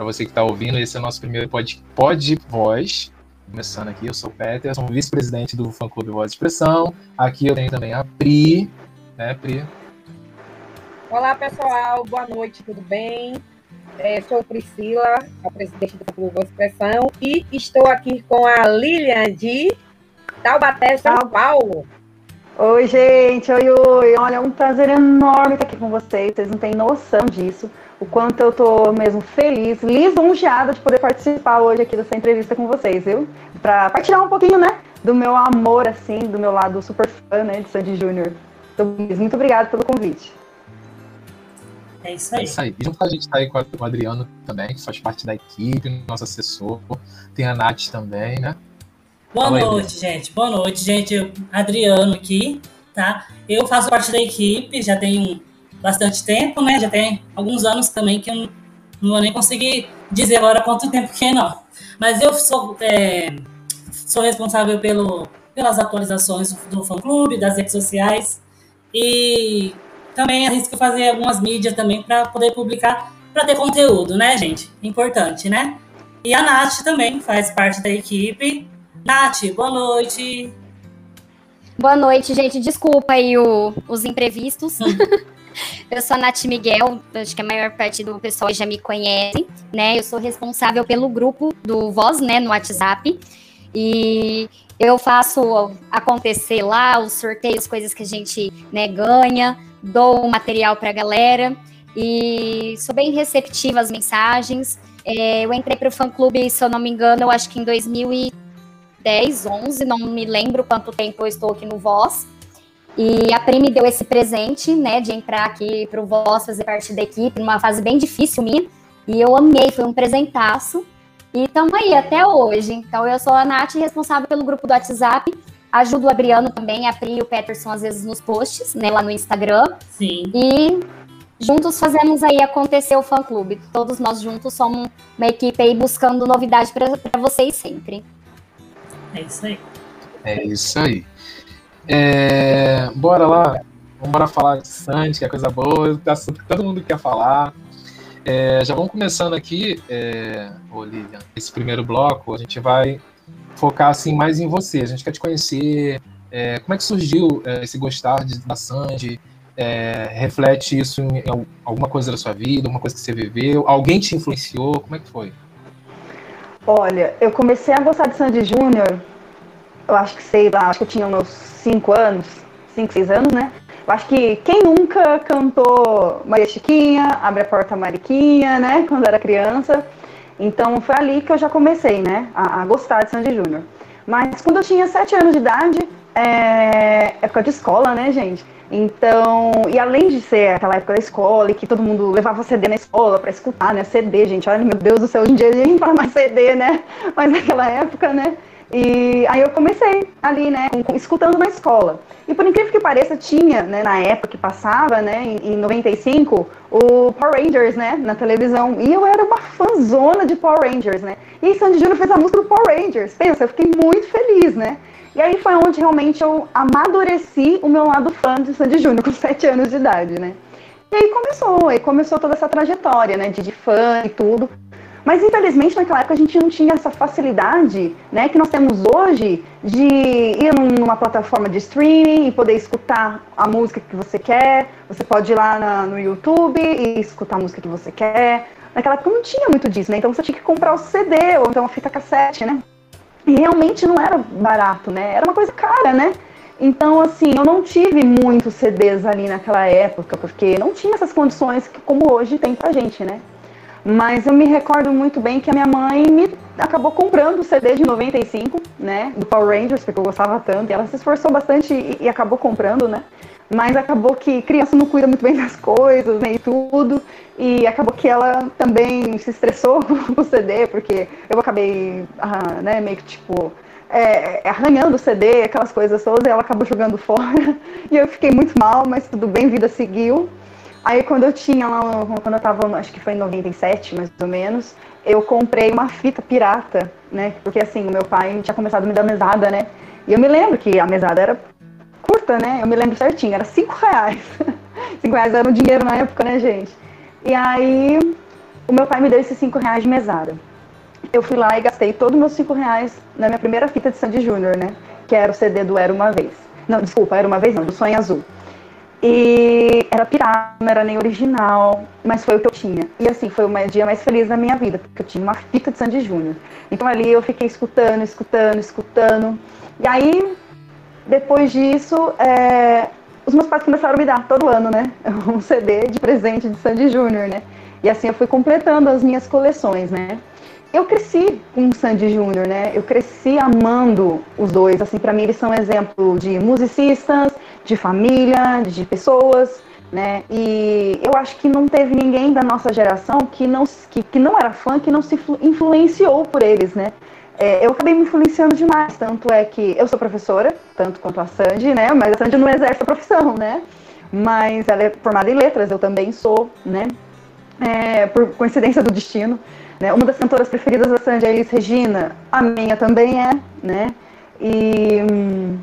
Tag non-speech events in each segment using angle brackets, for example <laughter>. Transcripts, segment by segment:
Para você que está ouvindo, esse é o nosso primeiro pod, pod Voz. Começando aqui, eu sou o Peter, sou vice-presidente do Fã Clube Voz de Expressão. Aqui eu tenho também a Pri, né, Pri? Olá, pessoal, boa noite, tudo bem? É, sou Priscila, a presidente do Fã Clube Voz de Expressão, e estou aqui com a Lilian de Taubaté, São Paulo. Oi, gente, oi, oi. Olha, é um prazer enorme estar aqui com vocês. Vocês não têm noção disso o quanto eu tô mesmo feliz, lisonjeada de poder participar hoje aqui dessa entrevista com vocês, viu? Para partilhar um pouquinho, né, do meu amor, assim, do meu lado super fã, né, de Sandy Júnior. Muito obrigada pelo convite. É isso aí. É isso aí. E junto com a gente tá aí com o Adriano também, que faz parte da equipe, nosso assessor. Tem a Nath também, né? Boa Fala noite, aí, gente. Boa noite, gente. Adriano aqui, tá? Eu faço parte da equipe, já tenho bastante tempo, né? Já tem alguns anos também que eu não vou nem conseguir dizer agora quanto tempo que é, não. Mas eu sou, é, sou responsável pelo, pelas atualizações do fã-clube, das redes sociais e também arrisco fazer algumas mídias também para poder publicar, para ter conteúdo, né, gente? Importante, né? E a Nath também faz parte da equipe. Nath, boa noite. Boa noite, gente. Desculpa aí o, os imprevistos. <laughs> Eu sou a Nath Miguel, acho que a maior parte do pessoal já me conhece, né? Eu sou responsável pelo grupo do Voz, né, no WhatsApp. E eu faço acontecer lá os sorteios, coisas que a gente né, ganha, dou um material para a galera e sou bem receptiva às mensagens. É, eu entrei para o fã-clube, se eu não me engano, eu acho que em 2010, 11, não me lembro quanto tempo eu estou aqui no Voz. E a Pri me deu esse presente, né, de entrar aqui para o Voz fazer parte da equipe, numa fase bem difícil minha. E eu amei, foi um presentaço. E estamos aí até hoje. Então, eu sou a Nath, responsável pelo grupo do WhatsApp. Ajudo o Adriano também, a Pri e o Peterson, às vezes, nos posts, né, lá no Instagram. Sim. E juntos fazemos aí acontecer o fã-clube. Todos nós juntos somos uma equipe aí buscando novidade para vocês sempre. É isso aí. É isso aí. É, bora lá, vamos falar de Sandy, que é coisa boa, assunto que todo mundo quer falar. É, já vamos começando aqui, é, esse primeiro bloco, a gente vai focar assim mais em você, a gente quer te conhecer, é, como é que surgiu é, esse gostar de, da Sandy, é, reflete isso em, em, alguma coisa da sua vida, alguma coisa que você viveu, alguém te influenciou, como é que foi? Olha, eu comecei a gostar de Sandy Júnior, eu acho que sei lá, acho que eu tinha uns cinco anos, cinco, seis anos, né? Eu acho que quem nunca cantou Maria Chiquinha, Abre a Porta Mariquinha, né? Quando era criança. Então foi ali que eu já comecei, né? A, a gostar de Sandy Júnior. Mas quando eu tinha sete anos de idade, é época de escola, né, gente? Então, e além de ser aquela época da escola e que todo mundo levava CD na escola para escutar, né? CD, gente, olha, meu Deus do céu, hoje em dia a gente fala mais CD, né? Mas naquela época, né? E aí eu comecei ali, né, escutando na escola. E por incrível que pareça, tinha, né, na época que passava, né, em, em 95, o Power Rangers, né, na televisão. E eu era uma fãzona de Power Rangers, né. E Sandy Júnior fez a música do Power Rangers. Pensa, eu fiquei muito feliz, né. E aí foi onde realmente eu amadureci o meu lado fã de Sandy Júnior, com <laughs> 7 anos de idade, né. E aí começou, aí começou toda essa trajetória, né, de, de fã e tudo. Mas infelizmente naquela época a gente não tinha essa facilidade, né, que nós temos hoje de ir numa plataforma de streaming e poder escutar a música que você quer. Você pode ir lá na, no YouTube e escutar a música que você quer. Naquela época não tinha muito disso, né? Então você tinha que comprar o CD ou então a fita cassete, né? E realmente não era barato, né? Era uma coisa cara, né? Então, assim, eu não tive muitos CDs ali naquela época, porque não tinha essas condições que como hoje tem pra gente, né? Mas eu me recordo muito bem que a minha mãe me acabou comprando o CD de 95, né? Do Power Rangers, porque eu gostava tanto. E ela se esforçou bastante e, e acabou comprando, né? Mas acabou que criança não cuida muito bem das coisas, né? E tudo. E acabou que ela também se estressou <laughs> com o CD, porque eu acabei, ah, né, meio que tipo. É, arranhando o CD, aquelas coisas todas, e ela acabou jogando fora. <laughs> E eu fiquei muito mal, mas tudo bem, vida seguiu. Aí quando eu tinha lá, quando eu tava, acho que foi em 97, mais ou menos, eu comprei uma fita pirata, né? Porque assim, o meu pai tinha começado a me dar mesada, né? E eu me lembro que a mesada era curta, né? Eu me lembro certinho, era 5 reais. <laughs> 5 reais era um dinheiro na época, né, gente? E aí o meu pai me deu esses cinco reais de mesada. Eu fui lá e gastei todos os meus cinco reais na minha primeira fita de Sandy Júnior, né? Que era o CD do Era Uma Vez. Não, desculpa, Era Uma Vez não, do Sonho Azul. E era pirata, não era nem original, mas foi o que eu tinha. E assim, foi o dia mais feliz da minha vida, porque eu tinha uma fita de Sandy Júnior. Então ali eu fiquei escutando, escutando, escutando. E aí, depois disso, é, os meus pais começaram a me dar todo ano, né? <laughs> Um CD de presente de Sandy Júnior, né? E assim eu fui completando as minhas coleções, né? Eu cresci com o Sandy Júnior, né? Eu cresci amando os dois. Assim, para mim eles são exemplo de musicistas, de família, de pessoas, né? E eu acho que não teve ninguém da nossa geração que não, que, que não era fã, que não se influenciou por eles, né? É, eu acabei me influenciando demais, tanto é que eu sou professora, tanto quanto a Sandy, né? Mas a Sandy não exerce a profissão, né? Mas ela é formada em letras, eu também sou, né? É, por coincidência do destino. Né? Uma das cantoras preferidas da Sandy é Elis Regina, a minha também é, né? E hum,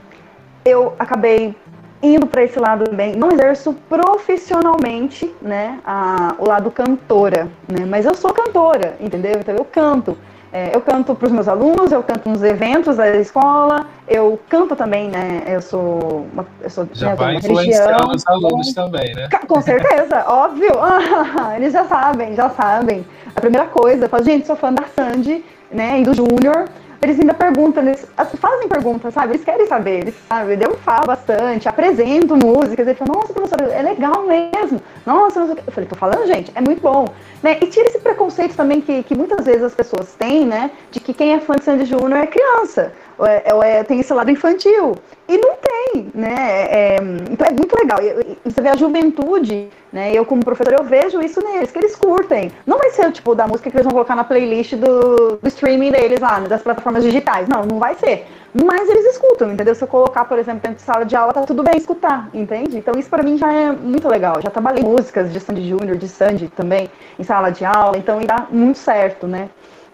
eu acabei indo para esse lado também. Não exerço profissionalmente, né, a, o lado cantora, né? Mas eu sou cantora, entendeu? Então eu canto. É, eu canto para os meus alunos, eu canto nos eventos da escola, eu canto também, né? Eu sou uma, eu sou já né, vai influenciar os alunos também, né? Com certeza, <laughs> óbvio. <laughs> eles já sabem, já sabem. A primeira coisa, eu falo, gente, sou fã da Sandy, né? E do Júnior eles ainda perguntam, eles fazem perguntas, sabe? Eles querem saber, eles sabem. Eu falo bastante, apresento músicas, eles falam, nossa, professora, é legal mesmo. Nossa, eu falei, tô falando, gente, é muito bom. Né? E tira esse preconceito também que, que muitas vezes as pessoas têm, né? De que quem é fã de Sandy Júnior é criança, é, ou é, tem esse lado infantil. E não tem, né? É, então é muito legal. Você vê a juventude, né? Eu, como professor, eu vejo isso neles, que eles curtem. Não vai ser o tipo da música que eles vão colocar na playlist do, do streaming deles lá, né? das plataformas digitais. Não, não vai ser. Mas eles escutam, entendeu? Se eu colocar, por exemplo, dentro de sala de aula, tá tudo bem escutar, entende? Então isso para mim já é muito legal. Já trabalhei músicas de Sandy Júnior, de Sandy também, em sala de aula, então dá muito certo, né?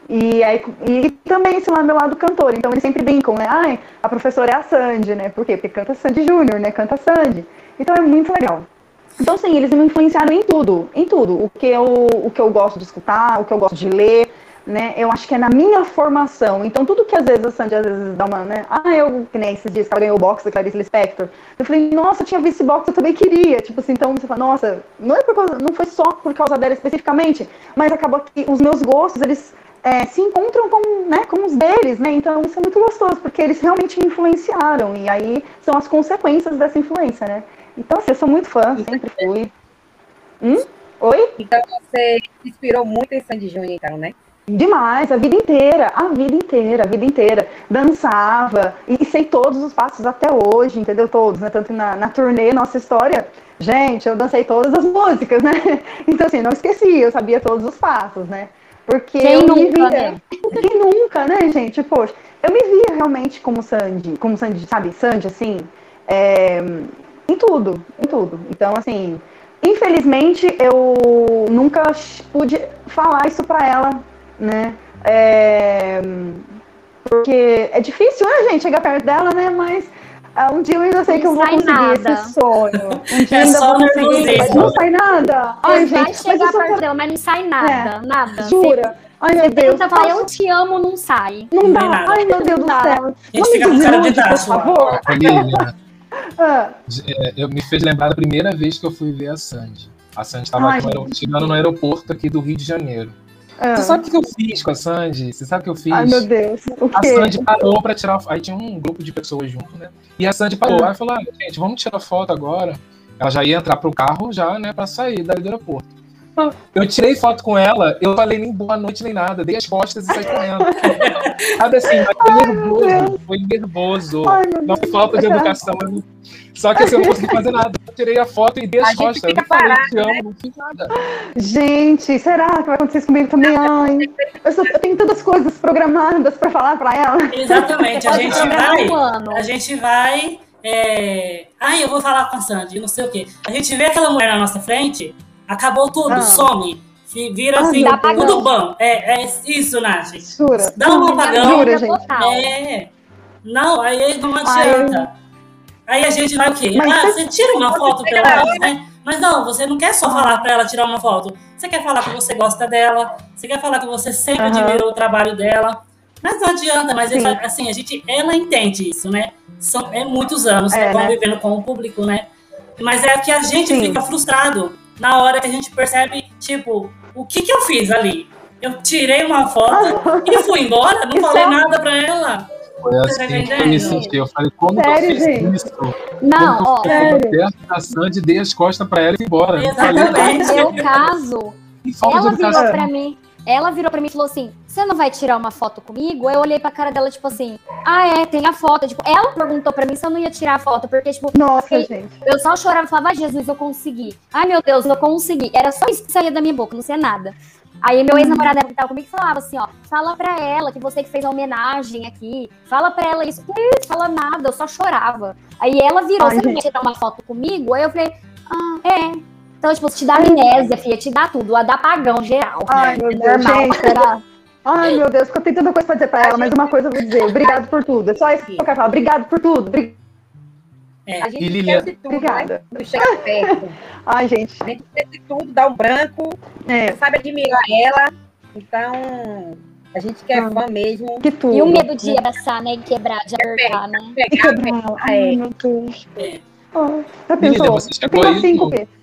E, aí, e também esse lá meu lado cantor. Então eles sempre brincam, né? Ai, a professora é a Sandy, né? Por quê? Porque canta Sandy Júnior, né? Canta Sandy. Então é muito legal. Então, sim, eles me influenciaram em tudo, em tudo. O que eu, o que eu gosto de escutar, o que eu gosto de ler, né? Eu acho que é na minha formação. Então, tudo que às vezes a Sandy às vezes dá uma, né? Ah, eu, que nem esses dias que ela ganhou o box da Clarice Lispector. Eu falei, nossa, eu tinha visto esse box, eu também queria. Tipo assim, então você fala, nossa, não, é por causa, não foi só por causa dela especificamente, mas acabou que os meus gostos, eles é, se encontram com, né, com os deles, né? Então isso é muito gostoso, porque eles realmente influenciaram, e aí são as consequências dessa influência, né? Então, assim, eu sou muito fã, sempre fui. Hum? Oi? Então você inspirou muito em Sandy Júnior, então, né? Demais, a vida inteira, a vida inteira, a vida inteira. Dançava e sei todos os passos até hoje, entendeu? Todos, né? Tanto na, na turnê, nossa história, gente, eu dancei todas as <laughs> músicas, né? Então, assim, não esqueci, eu sabia todos os passos, né? Porque Quem eu nunca, me via. né? <laughs> Quem nunca, né, gente? Poxa, eu me via realmente como Sandy, como Sandy, sabe? Sandy, assim, é, em tudo, em tudo. Então, assim, infelizmente eu nunca pude falar isso pra ela, né? É, porque é difícil, né, gente, chegar perto dela, né? Mas um dia eu ainda sei Não que eu vou sai conseguir nada. esse sonho. Um dia É eu ainda só vou conseguir, mas não sai nada. Ai, Você vai gente, chegar mas perto dela, mas não sai nada, nada. jura? Ai, meu Deus. tenta falar, eu te amo, não sai. Não Não dá. nada. Ai, meu Deus do Não dá. céu. A gente Não fica com me cara de desilude, por favor. Lilian, <laughs> Ah, é, eu me fez lembrar da primeira vez que eu fui ver a Sandy. A Sandy estava Ai, chegando no aeroporto aqui do Rio de Janeiro. Ah. Você sabe o que eu fiz com a Sandy? Você sabe o que eu fiz? Ai, meu Deus. A? Sandy parou pra tirar Aí tinha um grupo de pessoas junto, né? E a Sandy parou. Aí falou: ah, gente, vamos tirar foto agora. Ela já ia entrar pro carro, já, né, pra sair dali do aeroporto. Eu tirei foto com ela, eu falei nem boa noite nem nada, dei as costas e saí correndo. <laughs> Sabe assim, mas foi nervoso, foi nervoso. Ai, Não foi falta de educação. eu Só que assim, eu não consegui fazer nada. Eu tirei a foto e dei A as gente costas. Eu fica não falei parado, te amo, não fiz nada. Gente, será que vai acontecer isso comigo também? Ai, eu, sou- eu tenho tantas coisas programadas pra falar pra ela. Exatamente, a gente vai. um. A gente vai. É... Ai, eu vou falar com a Sandy, não sei o quê. A gente vê aquela mulher na nossa frente, acabou tudo, Ah. some. Vira Ah, assim, tudo bom. É, é isso, Nath. Jura? Dá um apagão. Jura, gente. É. Não, aí não adianta. Aí a gente vai o quê? Mas ah, você- você tira uma foto fica menos, né? Mas não, você não quer só falar para ela tirar uma foto. Você quer falar que você gosta dela, você quer falar que você sempre Aham. admirou o trabalho dela. Mas não adianta, mas Sim. ela- assim, a gente, ela entende isso, né? São, é muitos anos É, né? convivendo com o público, né? Mas é que a gente Sim. fica frustrado na hora que a gente percebe, tipo, o que que eu fiz ali? Eu tirei uma foto <laughs> e fui embora, não falei só- nada pra ela. Foi Você tá assim que eu me senti. Eu falei, como que Sério, eu fiz gente? isso? Não, como ó, eu perto da Sandy, dei as costas pra ela e fui embora. Exatamente. no meu caso, Que falta de ela virou pra mim. Ela virou pra mim e falou assim: Você não vai tirar uma foto comigo? Eu olhei pra cara dela, tipo assim, ah, é, tem a foto. Tipo, ela perguntou pra mim se eu não ia tirar a foto, porque, tipo, Nossa, Ei, gente. eu só chorava e falava, "Ai, Jesus, eu consegui. Ai, meu Deus, eu consegui. Era só isso que saía da minha boca, não sei nada. Aí meu ex-namorado que tava comigo falava assim, ó, fala pra ela que você que fez a homenagem aqui, fala pra ela isso. Isso? Fala nada, eu só chorava. Aí ela virou, Ai, você não gente. quer tirar uma foto comigo? Aí eu falei, ah, é. Então, tipo, te dá amnésia, filha, te dá tudo, a dá apagão geral. Ai, meu É Deus, normal. gente, será? Ai, meu Deus, porque eu tenho tanta coisa pra dizer pra ela, mas uma coisa eu vou dizer. Obrigado por tudo. É só isso que eu quero falar. Obrigado por tudo. Obri- A gente Lilian- esquece tudo, né? Obrigada. Quando chega perto. Ai, gente. A gente esquece tudo, dá um branco, É, sabe admirar ela. Então, a gente que é Ah. fã mesmo, que tudo. E o medo de abraçar, né, e quebrar, de apertar, né? pegar. Ah, é. Ai, meu Deus. É. Ai, já pensou? você chegou Tem aí cinco no- vezes.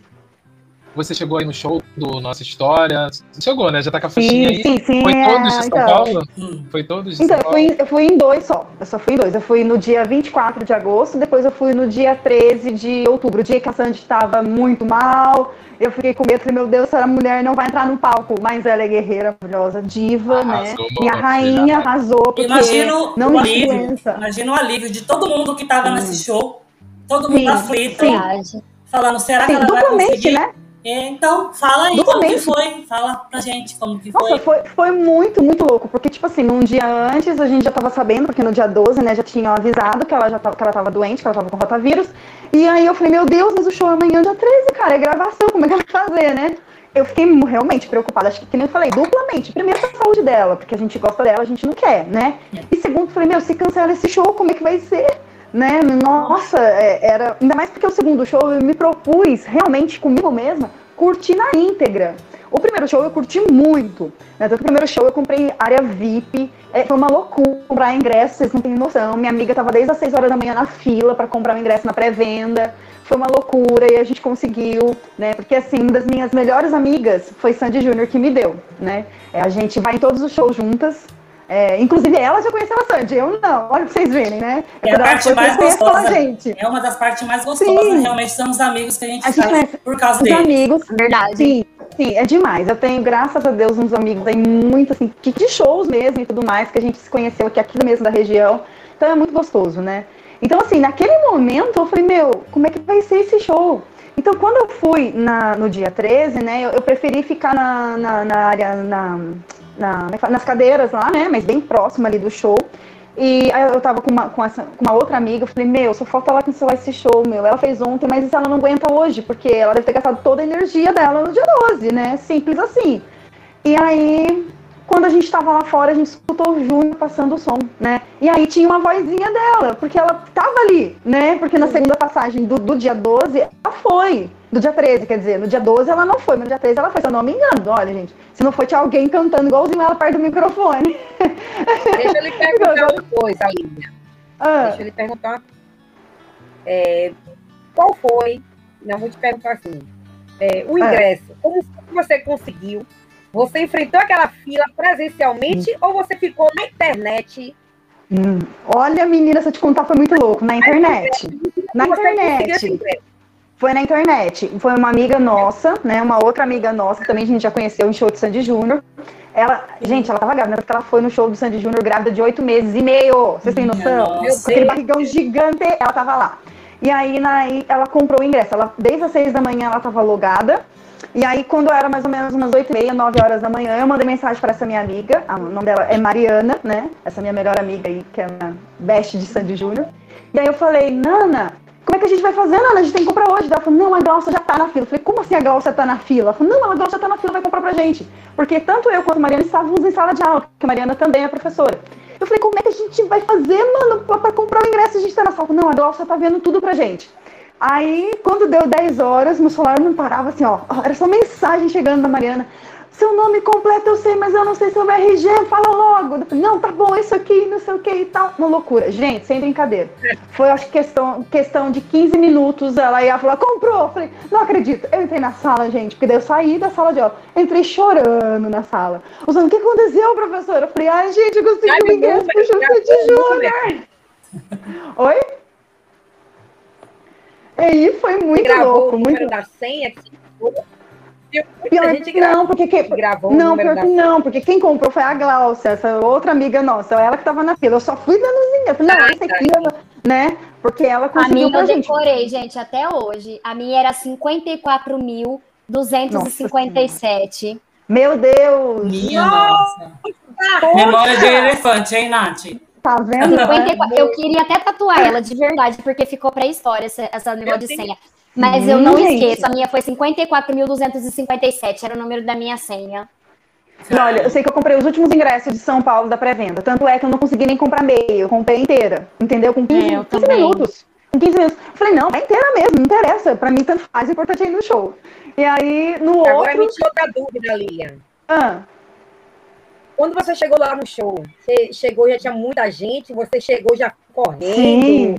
Você chegou aí no show do Nossa História. Você chegou, né? Já tá com a faixinha Sim, aí. sim, sim. Foi é, todos de São então. Paulo? Hum. Foi todos de Então, São eu Paulo? fui, eu fui em dois só. Eu só fui em dois. Eu fui no dia 24 de agosto, depois eu fui no dia 13 de outubro, o dia que a Sandy estava muito mal. Eu fiquei com medo, falei, meu Deus, essa mulher não vai entrar no palco. Mas ela é guerreira, maravilhosa, diva, né? Arrasou, Minha filha. rainha arrasou, porque Imagino não o alívio. Imagina o alívio de todo mundo que tava nesse show. Todo mundo Sim, aflito, sim. Falando, será que Sim, ela vai duplamente, conseguir? né? É, Então, fala aí como que foi. Fala pra gente como que Nossa, foi. foi, foi muito, muito louco, porque, tipo assim, num dia antes a gente já tava sabendo, porque no dia 12, né, já tinham avisado que ela já tava, que ela tava doente, que ela tava com rotavírus, e aí eu falei, meu Deus, mas o show é amanhã, dia 13, cara, é gravação, como é que ela vai fazer, né? Eu fiquei realmente preocupada, acho que, que nem eu falei, duplamente. Primeiro, a saúde dela, porque a gente gosta dela, a gente não quer, né? E segundo, falei, meu, se cancela esse show, como é que vai ser? Né? Nossa, é, era. Ainda mais porque o segundo show eu me propus realmente comigo mesma curtir na íntegra. O primeiro show eu curti muito. Né? Que o primeiro show eu comprei área VIP. É, foi uma loucura comprar ingresso, vocês não têm noção. Minha amiga tava desde as 6 horas da manhã na fila para comprar o ingresso na pré-venda. Foi uma loucura e a gente conseguiu, né? Porque assim, uma das minhas melhores amigas foi Sandy Júnior que me deu, né? É, a gente vai em todos os shows juntas. É, inclusive ela já conheceu a Sandy, eu não. Olha pra vocês verem, né? É a parte mais gostosa. a gente. É uma das partes mais gostosas, Sim. realmente são os amigos que a gente A gente faz conhece por causa Os amigos, Verdade. Sim, sim, é demais. Eu tenho, graças a Deus, uns amigos aí muito assim, que- de shows mesmo e tudo mais, que a gente se conheceu aqui, aqui mesmo da região. Então é muito gostoso, né? Então, assim, naquele momento eu falei, meu, como é que vai ser esse show? Então, quando eu fui na- no dia 13, né, eu, eu preferi ficar na, na, na área, é nas cadeiras lá, né, mas bem próximo ali do show. E aí eu tava com uma, com, essa, com uma outra amiga, eu falei, meu, só falta ela cancelar esse show, meu. Ela fez ontem, mas ela não aguenta hoje, porque ela deve ter gastado toda a energia dela no dia 12, né? Simples assim. E aí, quando a gente tava lá fora, a gente escutou o Júnior passando o som, né? E aí tinha uma vozinha dela, porque ela tava ali, né? Porque na segunda passagem do, do dia 12, ela foi. Do dia 13, quer dizer, no dia 12 ela não foi, mas no dia 13 ela foi, se eu não me engano. Olha, gente, se não foi, tinha alguém cantando igualzinho ela perto do microfone. Deixa eu lhe <laughs> perguntar uma coisa, Lívia. Ah, Deixa eu lhe perguntar uma coisa. É, qual foi, não vou te perguntar assim, é, o ingresso, como foi que você conseguiu? Você enfrentou aquela fila presencialmente ou você ficou na internet? hum, olha, menina, se eu te contar, foi muito louco. Na internet. Na internet. Foi na internet. Foi uma amiga nossa, né? Uma outra amiga nossa, que também a gente já conheceu em show de Sandy Júnior. Ela, gente, ela tava grávida, porque ela foi no show do Sandy Júnior grávida de oito meses e meio. Vocês têm noção? nossa. Com aquele barrigão gigante, ela tava lá. E aí, na, ela comprou o ingresso. Ela, desde as seis da manhã ela tava logada. E aí, quando era mais ou menos umas oito e meia, nove horas da manhã, eu mandei mensagem para essa minha amiga. O nome dela é Mariana, né? Essa minha melhor amiga aí, que é a best de Sandy Júnior. E aí eu falei, Nana, como é que a gente vai fazer, Nana? A gente tem que comprar hoje. Ela falou, não, a Glaucia já tá na fila. Eu falei, como assim a Glaucia tá na fila? Ela falou, não, a Glaucia tá na fila, vai comprar pra gente. Porque tanto eu quanto a Mariana estávamos em sala de aula, porque a Mariana também é professora. Eu falei, como é que a gente vai fazer, mano, pra, pra comprar o ingresso? A gente tá na sala. Não, a Glaucia tá vendo tudo pra gente. Aí, quando deu 10 horas, meu celular não parava assim, ó. Era só mensagem chegando da Mariana. Seu nome completo eu sei, mas eu não sei seu RG, fala logo. Falei, não, tá bom, isso aqui, não sei o que e tal. Uma loucura. Gente, sem brincadeira. Foi, acho que questão, questão de 15 minutos, ela ia falar, comprou. Eu falei, não acredito. Eu entrei na sala, gente, porque daí eu saí da sala de aula. Entrei chorando na sala. Usando, o que aconteceu, professora? Eu falei, ai, gente, eu consegui o ingresso pro Júnior de Júnior. Oi? E aí foi muito gravou louco, o muito número da senha que Pior a que gente gravou, não, porque que... gravou o não, pior que não, porque quem comprou foi a Glaucia, essa outra amiga nossa, ela que tava na fila. Eu só fui dando Eu falei, não, Ah, esse tá. aqui, né? Porque ela A conseguiu minha pra eu gente. decorei, gente, até hoje. A minha era 54.257. Meu Deus, Minha nossa. Memória de elefante, hein, Nath? Tá vendo? 54. Eu queria até tatuar ela, de verdade, porque ficou pra história essa, essa negócio de tenho- senha. Mas eu não Hum, gente. esqueço, a minha foi 54.257, era o número da minha senha. E olha, eu sei que eu comprei os últimos ingressos de São Paulo da pré-venda. Tanto é que eu não consegui nem comprar meio, eu comprei inteira. Entendeu? Com 15, É, eu 15 também. minutos. Com 15 minutos. Eu falei, não, vai inteira mesmo, não interessa. Pra mim, tanto faz, o importante é ir no show. E aí, no Agora me outro. tirou outra dúvida, Lilian. Ah, Quando você chegou lá no show, você chegou, já tinha muita gente, você chegou já correndo. sim.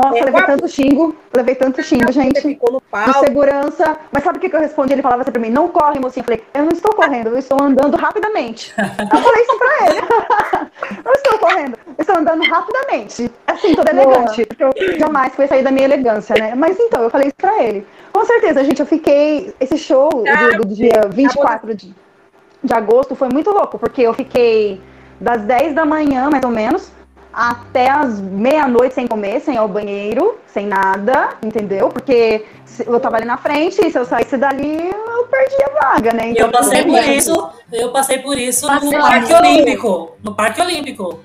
Nossa, É, levei qual- tanto xingo, levei tanto xingo, gente. ficou no de palco. segurança. Mas sabe o que, que eu respondi? Ele falava assim pra mim: não corre, mocinha. Eu falei: eu não estou correndo, eu estou andando rapidamente. Eu falei isso pra ele. <laughs> não estou correndo, eu estou andando rapidamente. Assim, toda elegante. Porque eu jamais foi sair da minha elegância, né? Mas então, eu falei isso pra ele. Com certeza, gente, eu fiquei. Esse show do, do dia 24 de, de agosto foi muito louco, porque eu fiquei das 10 da manhã, mais ou menos, até as meia-noite sem comer, sem ir ao banheiro, sem nada, entendeu? Porque eu tava ali na frente e se eu saísse dali, eu perdi a vaga, né? E eu passei por isso, eu passei por isso no Passou. Parque Olímpico. No Parque Olímpico.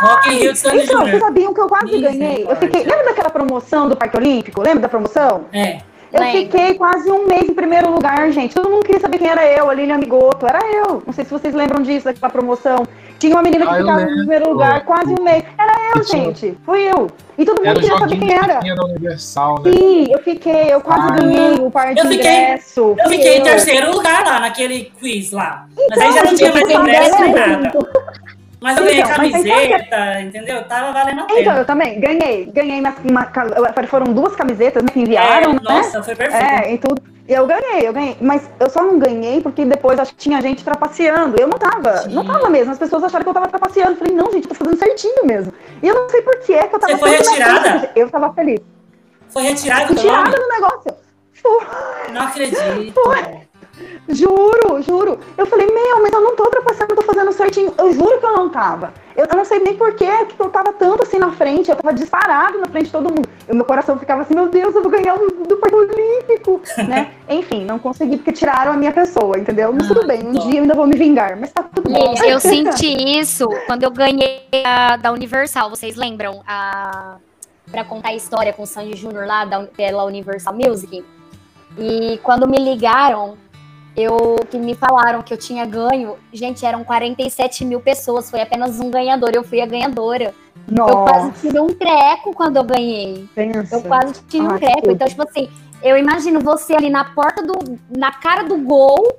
Rock in Rio de Então, vocês sabiam que eu quase ganhei? Eu fiquei. Lembra daquela promoção do Parque Olímpico? Lembra da promoção? É. Eu Lembro. fiquei quase um mês em primeiro lugar, gente. Todo mundo queria saber quem era eu, a Lilian Amigoto. Era eu. Não sei se vocês lembram disso, daquela promoção. Tinha uma menina que Ah, eu ficava em primeiro lugar quase um mês. Era eu, Que tinha- gente. Fui eu. E todo mundo Era queria saber quem que era. tinha da Universal, né? Sim, eu fiquei, eu quase Ah, ganhei o par de Eu fiquei- ingresso. Eu fiquei em terceiro lugar lá, naquele quiz lá. Mas aí já não tinha mais eu ingresso nem ganhando. nada. Mas eu ganhei Então, mas camiseta, entendeu? Tava valendo a Então, pena. eu também ganhei. Ganhei uma, uma foram duas camisetas né, que enviaram, É, né? nossa, foi perfeito. É, e tudo. Eu ganhei, eu ganhei. Mas eu só não ganhei porque depois acho que tinha gente trapaceando. Eu não tava, Sim. não tava mesmo. As pessoas acharam que eu tava trapaceando. Eu falei, não, gente, eu tô fazendo certinho mesmo. E eu não sei por que é que eu tava Você foi retirada? frente. Eu tava feliz. Foi retirado Fui do nome? tirada do negócio. Não acredito. Juro, juro. Eu falei, meu, mas eu não tô trapaceando, eu tô fazendo certinho. Eu juro que eu não tava. Eu, eu não sei nem por quê que eu tava tanto assim na frente. Eu tava disparado na frente de todo mundo. E o meu coração ficava assim, meu Deus, eu vou ganhar o do Parque Olímpico, <laughs> né? Enfim, não consegui porque tiraram a minha pessoa, entendeu? Mas Ah, tudo bem, um dia eu ainda vou me vingar. Mas tá tudo. Lili, eu senti isso quando eu ganhei a, da Universal. Vocês lembram? A, pra contar a história com o Sandy Júnior lá da, pela Universal Music. E quando me ligaram, eu que me falaram que eu tinha ganho, gente, eram 47 mil pessoas, foi apenas um ganhador, eu fui a ganhadora. Eu quase Nossa, tive um treco quando eu ganhei. pensa. Eu quase tive Ai, um treco. Então, tipo assim, eu imagino você ali na porta do. na cara do gol.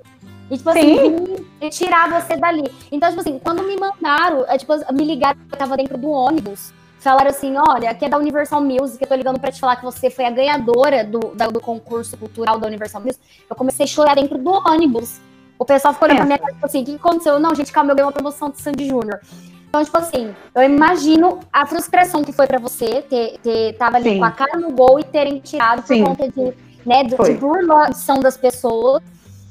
E, tipo assim, e tirar você dali. Então, tipo assim, quando me mandaram, é, tipo, me ligaram, eu tava dentro do ônibus. Falaram assim: olha, aqui é da Universal Music, eu tô ligando pra te falar que você foi a ganhadora do, da- do concurso cultural da Universal Music. Eu comecei a chorar dentro do ônibus. O pessoal ficou olhando pra minha cara, tipo assim, o que aconteceu? Não, gente, calma, eu ganhei uma promoção do Sandy Júnior. Então, tipo assim, eu imagino a frustração que foi pra você ter, ter tava ali Sim. com a cara no gol e terem tirado por Sim. conta de, né, do, Foi. de burlação das pessoas.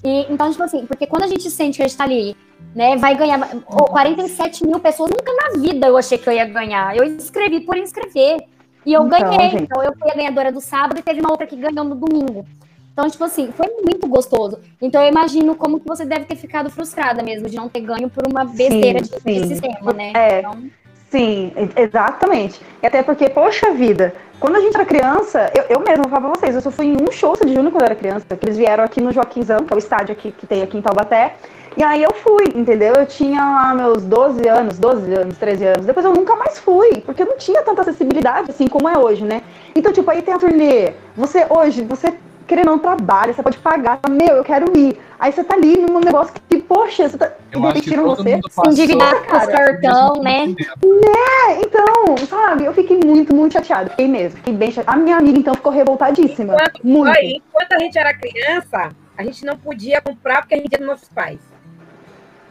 E, então, tipo assim, porque quando a gente sente que a gente tá ali, né, vai ganhar oh, 47 mil pessoas, nunca na vida eu achei que eu ia ganhar. Eu inscrevi por inscrever. E eu Então, ganhei. gente. Então, eu fui a ganhadora do sábado e teve uma outra que ganhou no domingo. Então, tipo assim, foi muito gostoso. Então, eu imagino como que você deve ter ficado frustrada mesmo de não ter ganho por uma besteira de, de sim. sistema, né? É. Então, Sim, exatamente. E até porque, poxa vida, quando a gente era criança, eu, eu mesma vou falar pra vocês, eu só fui em um show de Júnior quando eu era criança, que eles vieram aqui no Joaquimzão, que é o estádio aqui, que tem aqui em Taubaté. E aí eu fui, entendeu? Eu tinha lá meus 12 anos, 12 anos, 13 anos. Depois eu nunca mais fui, porque eu não tinha tanta acessibilidade assim como é hoje, né? Então, tipo, aí tem a turnê. Você hoje, você querendo não trabalha, você pode pagar, meu, eu quero ir. Aí você tá ali num negócio que, poxa, você tá. Eu acho que demitiram todo você. Endividado com os cartão, né? É, então, sabe, eu fiquei muito, muito chateada. Fiquei mesmo, fiquei bem chateada. A minha amiga, então, ficou revoltadíssima. Muito. Aí, enquanto a gente era criança, a gente não podia comprar porque a gente era dos nossos pais.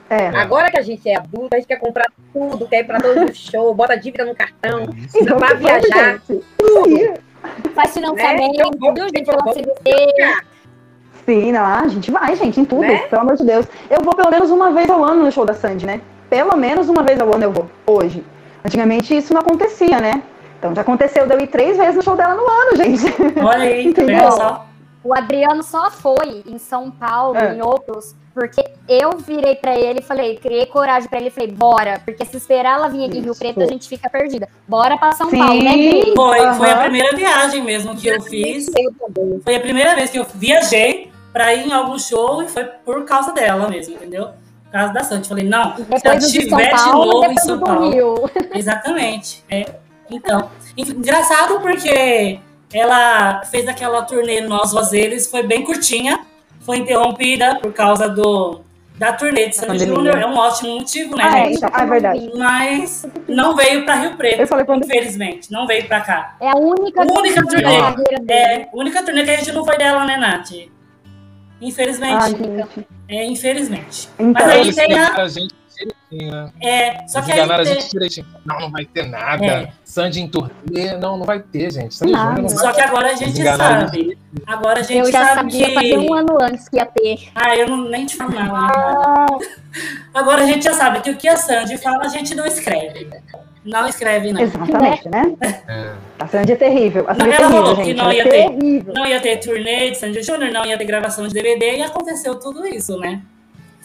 É. Agora que a gente é adulto, a gente quer comprar tudo, quer ir pra todos os shows, bota dívida no cartão, Então, pra viajar. gente. Aí. Faz financiamento, Né? Gente? eu Pelo vou- CVC. Sim, não, a gente vai, gente, em tudo, Né? pelo amor de Deus. Eu vou pelo menos uma vez ao ano no show da Sandy, né? Pelo menos uma vez ao ano eu vou, hoje. Antigamente isso não acontecia, né? Então já aconteceu de eu ir três vezes no show dela no ano, gente. Olha aí, <laughs> Entendeu? olha só. O Adriano só foi em São Paulo, É. em outros, porque eu virei pra ele e falei, criei coragem pra ele e falei, bora, porque se esperar ela vir aqui em Rio. Preto, a gente fica perdida. Bora pra São Sim. Paulo, né, Gri? Foi, foi a primeira viagem mesmo que eu fiz. Eu. Foi a primeira vez que eu viajei pra ir em algum show e foi por causa dela mesmo, entendeu? Por causa da Sandy. Falei, não, se Depois de São estiver de Paulo, novo em São Paulo. Rio. Exatamente. É. Então, engraçado porque ela fez aquela turnê no Nós Vazeles, foi bem curtinha, foi interrompida por causa do da turnê de Sandy. Júnior, é um ótimo motivo, né, Ah, é, gente? então, ah, é verdade. Mas não veio pra Rio Preto, Eu falei quando. infelizmente, não veio pra cá. É a única, Única turnê turnê. É, a única turnê que a gente não foi dela, né, Nath? Infelizmente. Gente. É, infelizmente. Então, Mas aí tem a gente né? É, só que aí enganaram a tem- gente direitinho. Não, não vai ter nada. É. Sandy em turnê. Não, não vai ter, gente. Sandy não vai Só que agora a gente sabe. Agora a gente Eu já sabe sabia que... fazer um ano antes que ia ter. Ah, eu não, nem te falo nada. né? Agora a gente já sabe que o que a Sandy fala, a gente não escreve. Não escreve, não. Exatamente, né? É. A Sandy é terrível. A Sandy é terrível, falou que gente. não Ela é ia ter. terrível. Não ia ter turnê de Sandy Júnior, não ia ter gravação de DVD e aconteceu tudo isso, né?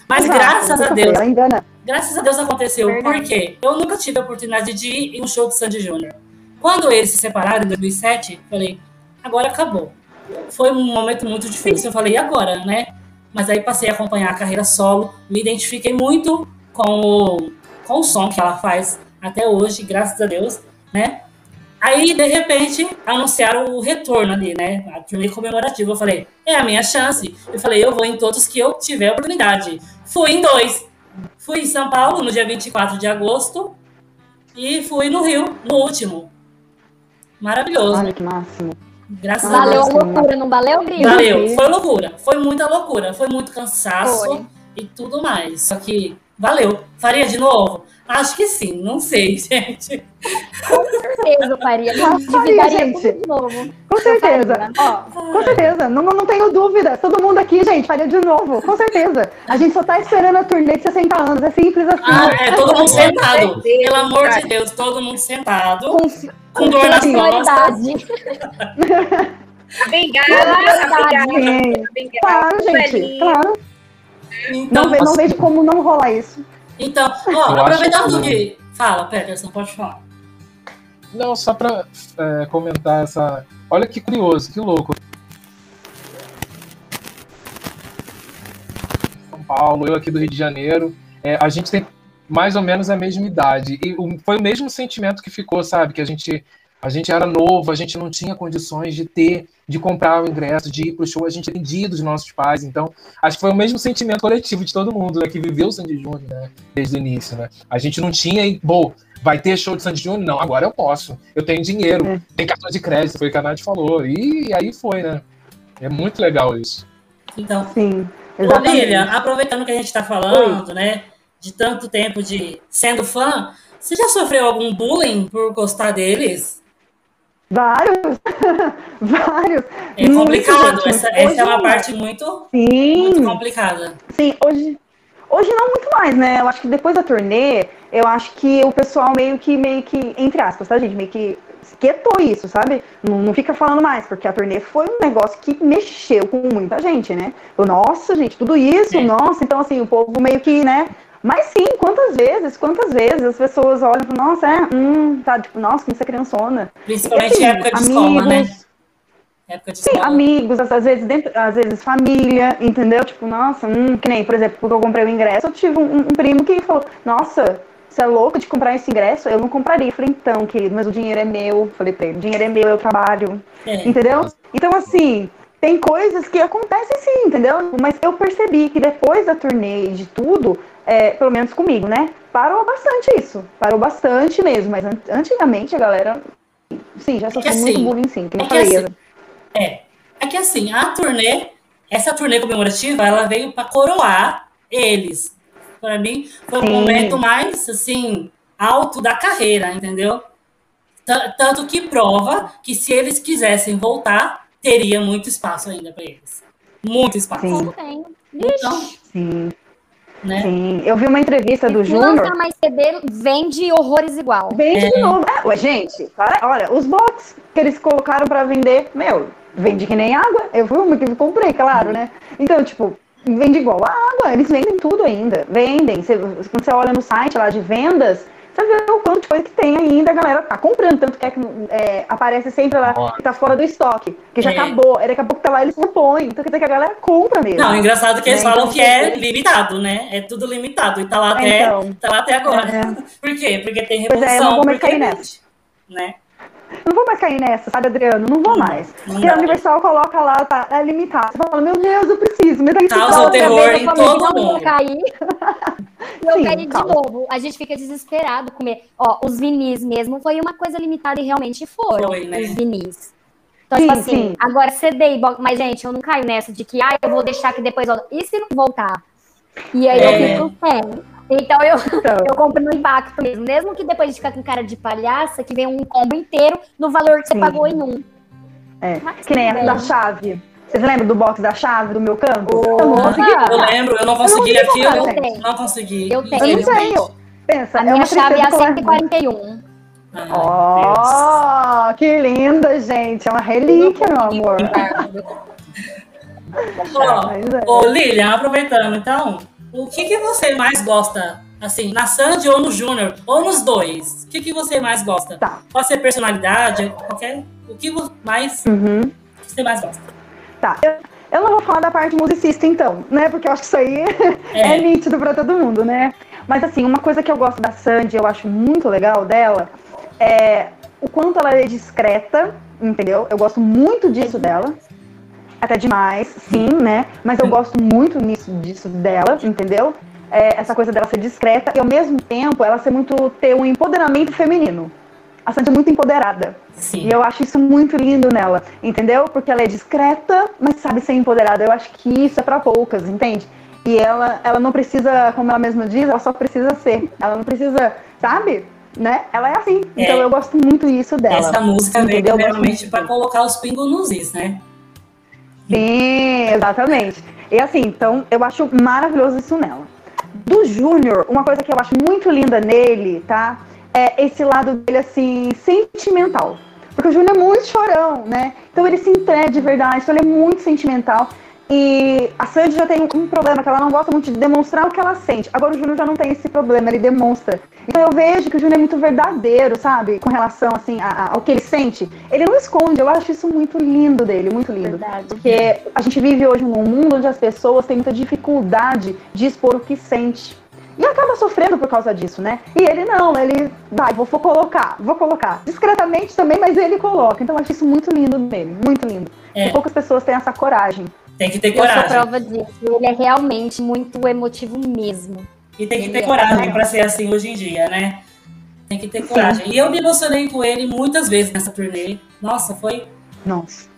Mas Exato, graças a Deus, Ela engana. graças a Deus aconteceu. Verdade. Por quê? Eu nunca tive a oportunidade de ir em um show de Sandy Júnior. Quando eles se separaram em 2007, falei, agora acabou. Foi um momento muito difícil. Eu falei, e agora, né? Mas aí passei a acompanhar a carreira solo, me identifiquei muito com o, com o som que ela faz até hoje, graças a Deus, né? Aí, de repente, anunciaram o retorno ali, né? A turnê comemorativa. Eu falei, é a minha chance. Eu falei, eu vou em todos que eu tiver oportunidade. Fui em dois. Fui em São Paulo no dia 24 de agosto e fui no Rio, no último. Maravilhoso. Olha que máximo. Graças a Valeu a Deus. loucura, não valeu, Gri? Valeu. Foi loucura. Foi muita loucura. Foi muito cansaço Foi. e tudo mais. Só que valeu. Faria de novo? Acho que sim. Não sei, <laughs> gente. Com certeza eu faria. Faria, gente. de novo. Com certeza. faria. Ó, com certeza. Não, não tenho dúvida. Todo mundo aqui, gente, faria de novo. Com certeza. A gente só tá esperando a turnê de 60 anos. É simples assim. Ah, é todo mundo sentado. Pelo amor de. Deus, todo mundo sentado. Com, Com dor nas costas. prioridade. A bengala, a bengala, Sim. a bengala. Claro, gente. Claro. Então, Não, ve- não vejo como não rolar isso. Então ó, Eu aproveitando que- que. Fala, Peterson, pode falar. Não, só pra é, comentar essa. Olha que curioso, que louco. São Paulo, eu aqui do Rio de Janeiro. é, a gente tem mais ou menos a mesma idade. E foi o mesmo sentimento que ficou, sabe? Que a gente, a gente era novo, a gente não tinha condições de ter, de comprar o ingresso, de ir pro show, a gente dependia dos nossos pais. Então, acho que foi o mesmo sentimento coletivo de todo mundo, né? Que viveu o Sandy Júnior, né? Desde o início, né? A gente não tinha, e, bom, vai ter show de Sandy Júnior? Não, agora eu posso. Eu tenho dinheiro, É. tem cartão de crédito, foi o que a Nath falou. E aí foi, né? É muito legal isso. Então, Sim. Ô. Lilian, aproveitando que a gente está falando, né, de tanto tempo de sendo fã, você já sofreu algum bullying por gostar deles? Vários. <laughs> Vários. É Muito, complicado, gente. essa, essa é uma parte muito, Sim. muito complicada. Sim, hoje, hoje não muito mais, né? Eu acho que depois da turnê, eu acho que o pessoal meio que, meio que, entre aspas, tá, gente? Meio que esquetou isso, sabe? Não, não fica falando mais, porque a turnê foi um negócio que mexeu com muita gente, né? Nossa, gente, tudo isso, É. nossa, então assim, o povo meio que, né? Mas sim, quantas vezes, quantas vezes as pessoas olham e falam, nossa, é, hum, tá, tipo, nossa, como você é criançona. Principalmente assim, época de amigos, escola, né? Época de Sim, escola. amigos, às às vezes, dentro, às vezes família, entendeu? Tipo, nossa, hum, que nem, por exemplo, quando eu comprei o ingresso, eu tive um, um primo que falou, nossa, você é louco de comprar esse ingresso? Eu não compraria. Eu falei, então, querido, mas o dinheiro é meu. Falei pra ele, o dinheiro é meu, eu trabalho. É. Entendeu? Então, assim, tem coisas que acontecem sim, entendeu? Mas eu percebi que depois da turnê e de tudo, é, pelo menos comigo, né? Parou bastante isso. Parou bastante mesmo. Mas an- antigamente a galera, sim, já sofreu que muito assim, bullying, sim. Que é que assim, É. É que assim, a turnê, essa turnê comemorativa, ela veio pra coroar eles. Pra mim, foi o Sim. momento mais, assim, alto da carreira, entendeu? T- Tanto que prova que se eles quisessem voltar, teria muito espaço ainda pra eles. Muito espaço. Sim. Tem. Então, Sim, né? sim. Eu vi uma entrevista do Se Júnior. lançar mais CD, vende horrores igual. Vende É. de novo. É, ué, gente, para- olha, os box que eles colocaram pra vender, meu, vende que nem água. Eu fui uma que comprei, claro, né? Então, tipo, vende igual a água. Eles vendem tudo ainda. Vendem. Você- quando você olha no site lá de vendas, você vê o quanto de coisa que tem ainda, a galera tá comprando. Tanto que é que é, aparece sempre lá que tá fora do estoque, que já É. acabou. Aí daqui a pouco tá lá, eles repõem. Então quer dizer que a galera compra mesmo. Não, engraçado que eles Né, falam então, que é você- limitado, né? É tudo limitado. E tá lá até, Então. tá lá até agora. É. <laughs> Por quê? Porque tem Pois é, eu revolução. não vou mais porque cair vende, Né? Não vou mais cair nessa, sabe, Adriano? Não vou Não, mais. não Porque a Universal coloca lá, tá, é limitado. Você fala, meu Deus, eu preciso. Me dá esse Causa o terror em todo mundo. cair. <laughs> Eu Sim, caí de novo. A gente fica desesperado comer. Ó, os vinis mesmo foi uma coisa limitada e realmente foram Foi, né? os vinis. Então, Sim, tipo assim, sim. agora CD e box. Mas, gente, eu não caio nessa de que, ah, eu vou deixar que depois. E se não voltar? E aí É. eu fico sem. Então eu, Então, eu compro no impacto mesmo. Mesmo que depois de ficar com cara de palhaça, que vem um combo inteiro no valor que você Sim. pagou em um. é, Mas que nem essa da chave. Vocês lembram do box da chave do meu campo? Oh, eu não consegui. ah. Eu lembro, eu não consegui Eu não gente. Não consegui. Eu tenho. Eu não tenho. Pensa, A é minha chave é a que eu- 141. Ai, Deus. Oh, que linda, gente. É uma relíquia, meu amor. <laughs> Ó, é. Ô, Lilian, aproveitando, então, o que, que você mais gosta, assim, na Sandy ou no Júnior, ou nos dois? O que, que você mais gosta? Tá. Pode ser personalidade, qualquer. O que mais Uhum. você mais gosta? Tá. Eu, eu não vou falar da parte musicista, então, né? Porque eu acho que isso aí <laughs> é, É. nítido pra todo mundo, né? Mas assim, uma coisa que eu gosto da Sandy, eu acho muito legal dela, é o quanto ela é discreta, entendeu? Eu gosto muito disso dela. Até demais, sim, né? Mas eu gosto muito nisso, disso dela, entendeu? É, essa coisa dela ser discreta e ao mesmo tempo ela ser muito ter um empoderamento feminino. A Sandy é muito empoderada. Sim. E eu acho isso muito lindo nela, entendeu? Porque ela é discreta, mas sabe ser empoderada. Eu acho que isso é pra poucas, entende? E ela, ela não precisa, como ela mesma diz, ela só precisa ser. Ela não precisa, sabe? Né? Ela é assim. É. Então eu gosto muito isso dela. Essa música veio Entendeu? Realmente para colocar os pingos nos is, né? Sim, exatamente. E assim, então eu acho maravilhoso isso nela. Do Júnior, uma coisa que eu acho muito linda nele, tá? É esse lado dele, assim, sentimental. Porque o Júnior é muito chorão, né? Então ele se entrega de verdade, então ele é muito sentimental. E a Sandy já tem um problema, que ela não gosta muito de demonstrar o que ela sente. Agora o Júnior já não tem esse problema, ele demonstra. Então eu vejo que o Júnior é muito verdadeiro, sabe? Com relação, assim, a- a- ao que ele sente. Ele não esconde, eu acho isso muito lindo dele, muito lindo. Verdade. Porque a gente vive hoje num mundo onde as pessoas têm muita dificuldade de expor o que sente. E acaba sofrendo por causa disso, né? E ele não, ele vai, vou, vou colocar, vou colocar. Discretamente também, mas ele coloca. Então eu acho isso muito lindo dele, muito lindo. É. E poucas pessoas têm essa coragem. Tem que ter Eu sou coragem. prova disso. Ele é realmente muito emotivo mesmo. E tem que ter Ele é coragem legal. para ser assim hoje em dia, né? Tem que ter coragem. E eu me emocionei com ele muitas vezes nessa turnê. Nossa, foi. Nossa.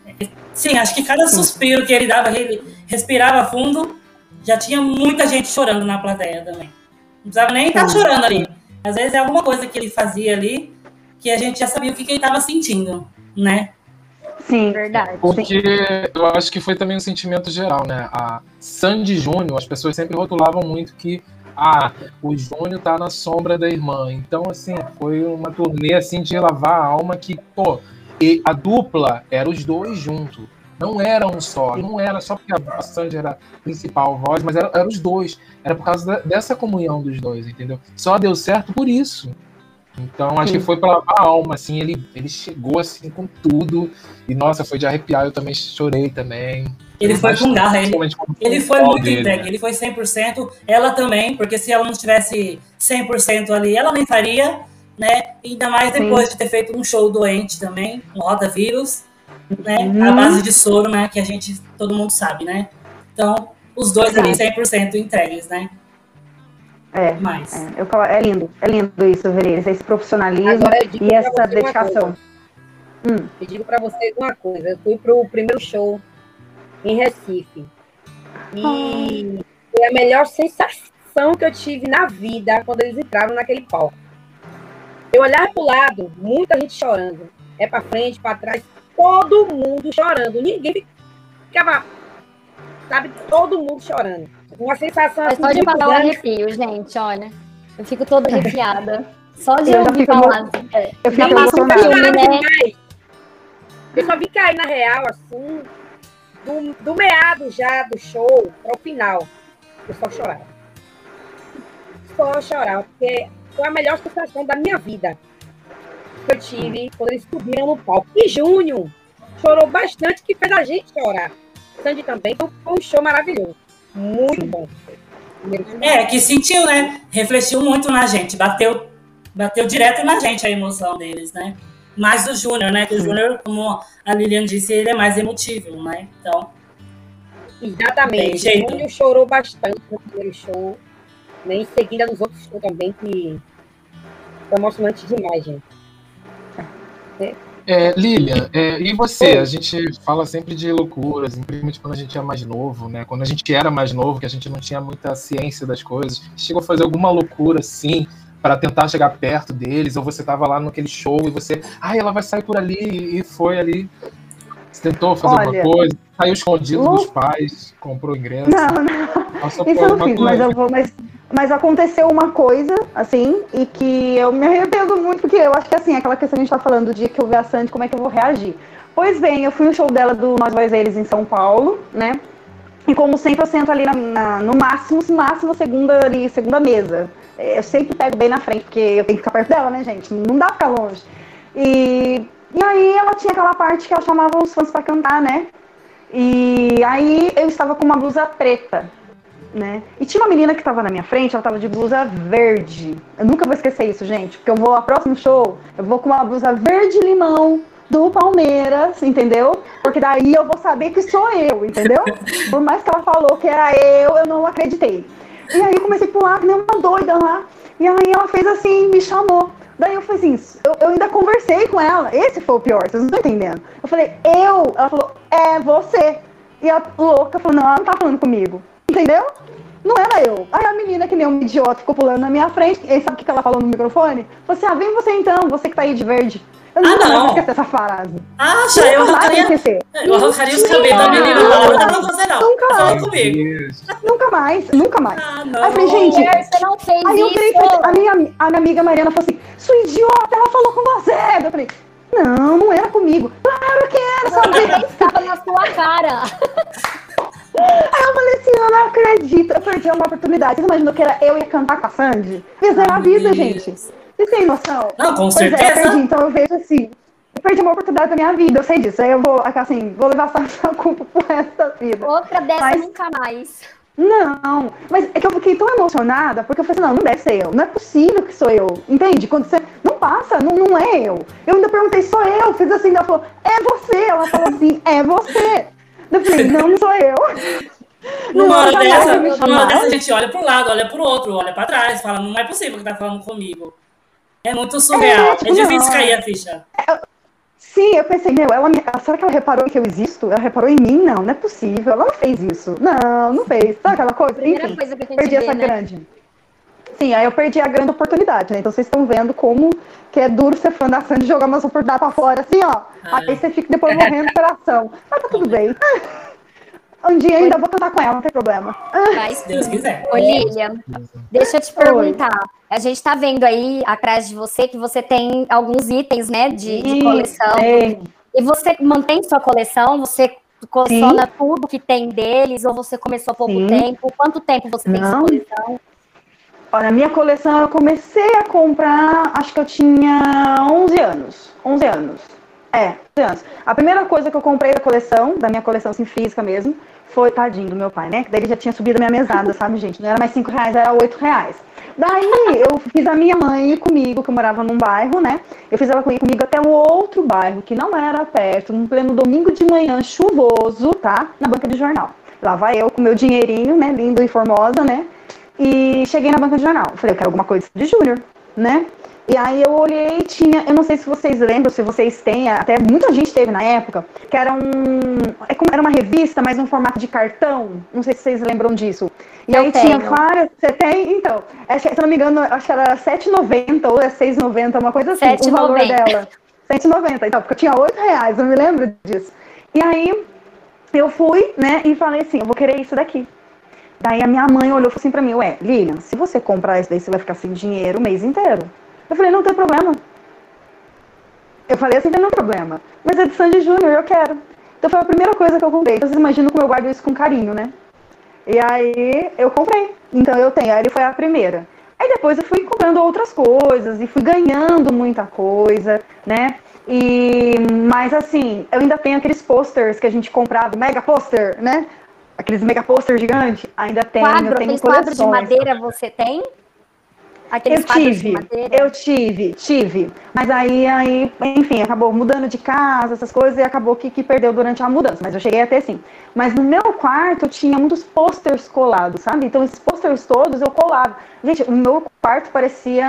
Sim, acho que cada suspiro que ele dava, ele respirava fundo, já tinha muita gente chorando na plateia também. Não precisava nem estar Sim. chorando ali. Às vezes é alguma coisa que ele fazia ali que a gente já sabia o que, que ele estava sentindo, né? Sim. Verdade. Porque eu acho que foi também um sentimento geral, né? A Sandy Júnior, as pessoas sempre rotulavam muito que ah, o Júnior tá na sombra da irmã. Então, assim, foi uma turnê assim de lavar a alma que, pô, e a dupla era os dois juntos. Não era um só, não era só porque a Sandy era a principal voz, mas eram era os dois. Era por causa da, dessa comunhão dos dois, entendeu? Só deu certo por isso. Então acho Sim. que foi pela alma, assim, ele, ele chegou assim com tudo. E nossa, foi de arrepiar, eu também chorei também. Ele foi com garra, ele, ele foi muito dele, entregue, né? ele foi 100%. Ela também, porque se ela não tivesse 100% ali, ela nem faria, né? Ainda mais depois Sim. de ter feito um show doente também, um rotavírus, né? Uhum. A base de soro, né? Que a gente, todo mundo sabe, né? Então, os dois ali 100% entregues, né? É, Mas. É, eu falo, é lindo, é lindo isso, Vereza, esse profissionalismo e essa dedicação. Hum. Eu digo para vocês uma coisa, eu fui pro primeiro show em Recife. E foi a melhor sensação que eu tive na vida quando eles entraram naquele palco. Eu olhava pro lado, muita gente chorando. É para frente, para trás, todo mundo chorando. Ninguém ficava, sabe, todo mundo chorando. Uma sensação é assim. Só de falar um arrepio, gente, olha. Eu fico toda arrepiada. Só de eu ouvir falar. Assim. É, eu fico emocionada. Né? Eu só vi cair na real, assim, do, do meado já do show para o final. Eu só chorava. Só chorava, porque foi a melhor sensação da minha vida que eu tive quando eles subiram no palco. E Júnior chorou bastante, que fez a gente chorar. Sandy também, foi um show maravilhoso. Muito bom. É, que sentiu, né? Refletiu muito na gente, bateu, bateu direto na gente a emoção deles, né? Mais do Júnior, né? Que o Júnior, como a Lilian disse, ele é mais emotivo, né? Então. Exatamente. O Júnior chorou bastante no primeiro show. Né? Em seguida nos outros shows também, que foi emocionante demais, gente. É. É, Lilian, é, e você? A gente fala sempre de loucuras, principalmente quando a gente é mais novo, né? Quando a gente era mais novo, que a gente não tinha muita ciência das coisas. Chegou a fazer alguma loucura assim para tentar chegar perto deles? Ou você tava lá naquele show e você, ah, ela vai sair por ali e foi ali? Você tentou fazer Olha, alguma coisa? Saiu escondido dos pais, comprou ingresso? Não, não. Isso eu não fiz, mas eu vou, mas mas aconteceu uma coisa, assim, e que eu me arrependo muito, porque eu acho que, assim, aquela questão que a gente tá falando do dia que eu ver a Sandy, como é que eu vou reagir. Pois bem, eu fui no show dela do Nós Dois Eles em São Paulo, né? E como sempre, eu sento ali na, na, no máximo, máximo, segunda ali, segunda mesa. Eu sempre pego bem na frente, porque eu tenho que ficar perto dela, né, gente? Não dá pra ficar longe. E, e aí ela tinha aquela parte que ela chamava os fãs pra cantar, né? E aí eu estava com uma blusa preta né? E tinha uma menina que tava na minha frente, ela tava de blusa verde. Eu nunca vou esquecer isso, gente, porque eu vou ao próximo show, eu vou com uma blusa verde limão do Palmeiras, entendeu? Porque daí eu vou saber que sou eu, entendeu? <laughs> Por mais que ela falou que era eu, eu não acreditei. E aí eu comecei a pular que nem uma doida lá. E aí ela fez assim, me chamou. Daí eu falei assim, eu, eu ainda conversei com ela. Esse foi o pior, vocês não estão entendendo. Eu falei, eu? Ela falou, é você. E a louca falou, não, ela não tá falando comigo. Entendeu? Não era eu. Aí a menina, que nem um idiota, ficou pulando na minha frente. E sabe o que ela falou no microfone? Falou assim: ah, vem você então, você que tá aí de verde. Eu ah, não vou esquecer essa frase. Acha, eu arrancaria, esquecer. eu arrancaria os cabelos da menina. Não, não, não, você não. Nunca mais. comigo. Nunca mais, nunca mais. Ah, não. Aí eu falei, gente, você não fez aí eu falei, isso. a, minha, a minha amiga Mariana falou assim: sua idiota, ela falou com você. Eu falei, não, não era comigo. Claro que era, sabe? Estava na sua cara. <laughs> Aí eu falei assim, eu não acredito, eu perdi uma oportunidade. Você imaginou que era eu ia cantar com a Sandy? Fizeram a vida, gente. Vocês têm noção? Não, com pois certeza. É, eu perdi, então eu vejo assim, eu perdi uma oportunidade da minha vida, eu sei disso. Aí eu vou, assim, vou levar <laughs> essa culpa pro resto da vida. Outra dessa mas, nunca mais. Não, mas é que eu fiquei tão emocionada, porque eu falei assim, não, não deve ser eu, não é possível que sou eu, entende? Quando você, não passa, não, não é eu. Eu ainda perguntei, sou eu? Fiz assim, ela falou, é você. Ela falou assim, é você. Eu falei, não, sou eu. <laughs> Numa hora, dessa, numa dessa, a gente olha para um lado, olha para o outro, olha para trás, fala, não é possível que tá falando comigo. É muito surreal. É, tipo, é difícil não. cair a ficha. É, sim, eu pensei, meu, ela me, será que ela reparou que eu existo? Ela reparou em mim? Não, não é possível. Ela não fez isso. Não, não fez. Sabe aquela coisa? Primeira Enfim, coisa que a gente perdi vê, essa né? grande. Sim, aí eu perdi a grande oportunidade, né? Então vocês estão vendo como que é duro ser fã da Sandy jogar umas oportunidades pra fora, assim, ó. Ai. Aí você fica depois morrendo de coração. Mas tá tudo bem. Um dia ainda vou cantar com ela, não tem problema. Vai, se Deus quiser. Ô, Lilian, deixa eu te perguntar. Oi. A gente tá vendo aí atrás de você que você tem alguns itens, né, de, de coleção. E você mantém sua coleção? Você coleciona Sim. tudo que tem deles ou você começou há pouco Sim. tempo? Quanto tempo você tem Não. coleção? Olha, minha coleção eu comecei a comprar, acho que eu tinha 11 anos. 11 anos. É, 11 anos. A primeira coisa que eu comprei da coleção, da minha coleção assim, física mesmo, foi, tadinho do meu pai, né? Daí ele já tinha subido a minha mesada, sabe, gente? Não era mais 5 reais, era 8 reais. Daí eu fiz a minha mãe ir comigo, que eu morava num bairro, né? Eu fiz ela ir comigo até o outro bairro, que não era perto, num pleno domingo de manhã chuvoso, tá? Na banca de jornal. Lá vai eu com meu dinheirinho, né? Lindo e formosa, né? E cheguei na banca de jornal. Falei, eu quero alguma coisa de Júnior, né? E aí eu olhei tinha, eu não sei se vocês lembram, se vocês têm, até muita gente teve na época, que era um. É era uma revista, mas um formato de cartão. Não sei se vocês lembram disso. E eu aí tenho. tinha várias. Você tem? Então, é, se eu não me engano, acho que era 7,90 ou é 6,90, uma coisa assim, 7, o valor 90. dela. 7,90, então, porque eu tinha 8 reais, eu me lembro disso. E aí eu fui, né, e falei assim, eu vou querer isso daqui. Daí a minha mãe olhou assim pra mim, ué, Lilian, se você comprar isso daí, você vai ficar sem dinheiro o mês inteiro. Eu falei, não tem problema. Eu falei assim, não tem problema. Mas é de Sandy Júnior, eu quero. Então foi a primeira coisa que eu comprei. Então vocês imaginam como eu guardo isso com carinho, né? E aí eu comprei. Então eu tenho. Aí foi a primeira. Aí depois eu fui comprando outras coisas e fui ganhando muita coisa, né? E mas assim, eu ainda tenho aqueles posters que a gente comprava, mega poster, né? Aqueles mega posters gigantes, ainda tenho, quadro, eu tenho quadro de madeira você tem? Aqueles eu tive, eu tive, tive. Mas aí, aí, enfim, acabou mudando de casa, essas coisas, e acabou que, que perdeu durante a mudança. Mas eu cheguei até sim. Mas no meu quarto tinha muitos posters colados, sabe? Então esses posters todos eu colava. Gente, o meu quarto parecia,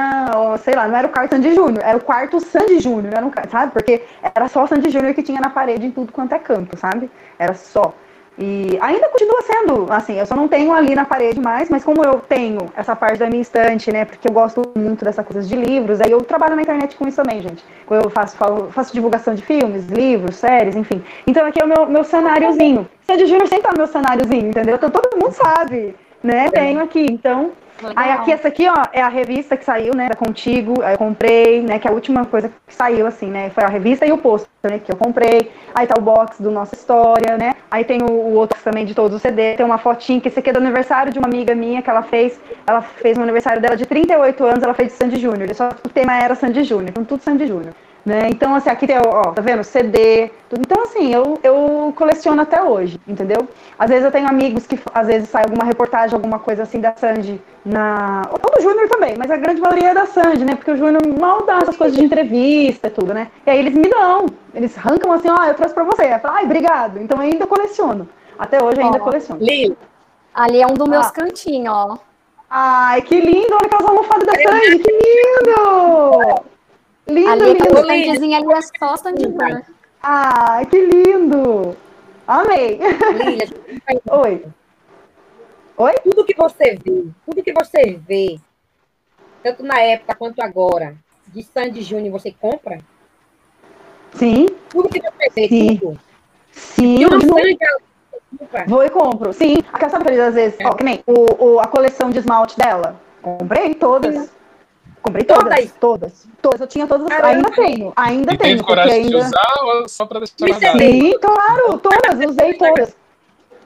sei lá, não era o quarto Sandy Júnior, era o quarto Sandy Júnior, sabe? Porque era só Sandy Júnior que tinha na parede em tudo quanto é canto, sabe? Era só. E ainda continua sendo, assim, eu só não tenho ali na parede mais, mas como eu tenho essa parte da minha estante, né, porque eu gosto muito dessa coisa de livros, aí eu trabalho na internet com isso também, gente. Eu faço, faço divulgação de filmes, livros, séries, enfim. Então aqui é o meu, meu cenáriozinho. Sandy Júnior sempre tá no meu cenáriozinho, entendeu? Então todo mundo sabe, né? Tenho aqui, então Legal. Aí aqui, essa aqui, ó, é a revista que saiu, né, da Contigo, aí eu comprei, né, que é a última coisa que saiu, assim, né, foi a revista e o pôster, né, que eu comprei. Aí tá o box do Nossa História, né, aí tem o, o outro também de todos os CD, tem uma fotinha, que esse aqui é do aniversário de uma amiga minha, que ela fez, ela fez no aniversário dela de 38 anos, ela fez de Sandy Júnior, só o tema era Sandy Júnior, então tudo Sandy Júnior. Né? Então, assim, aqui tem, ó, tá vendo? CD, tudo. Então, assim, eu, eu coleciono até hoje, entendeu? Às vezes eu tenho amigos que, às vezes, sai alguma reportagem, alguma coisa assim da Sandy na... Ou do Júnior também, mas a grande maioria é da Sandy, né? Porque o Júnior mal dá essas coisas de entrevista e tudo, né? E aí eles me dão, eles arrancam assim, ó, eu trouxe pra você. Eu falo, ai, obrigado. Então, eu ainda coleciono. Até hoje, ainda ó, coleciono. Li. Ali é um dos meus ah. cantinhos, ó. Ai, que lindo! Olha aquelas almofadas da Sandy, que lindo! <laughs> Lindo, ali, lindo. A ali é só Sandivan. Ah, que lindo! Amei! <laughs> Oi. Oi? Tudo que você vê, tudo que você vê, tanto na época quanto agora, de Sandy Júnior, você compra? Sim. Tudo que você vê, Sim. tudo. Sim. Eu Vou e compro. Sim. Aquela sabe às vezes, é. ó, que nem o, o, a coleção de esmalte dela. Comprei todas. Comprei todas, todas, todas, todas. Eu tinha todas, Caramba. ainda tenho, ainda e tenho. Tem coragem ainda... de usar ou só para deixar Sim, claro, todas, usei todas.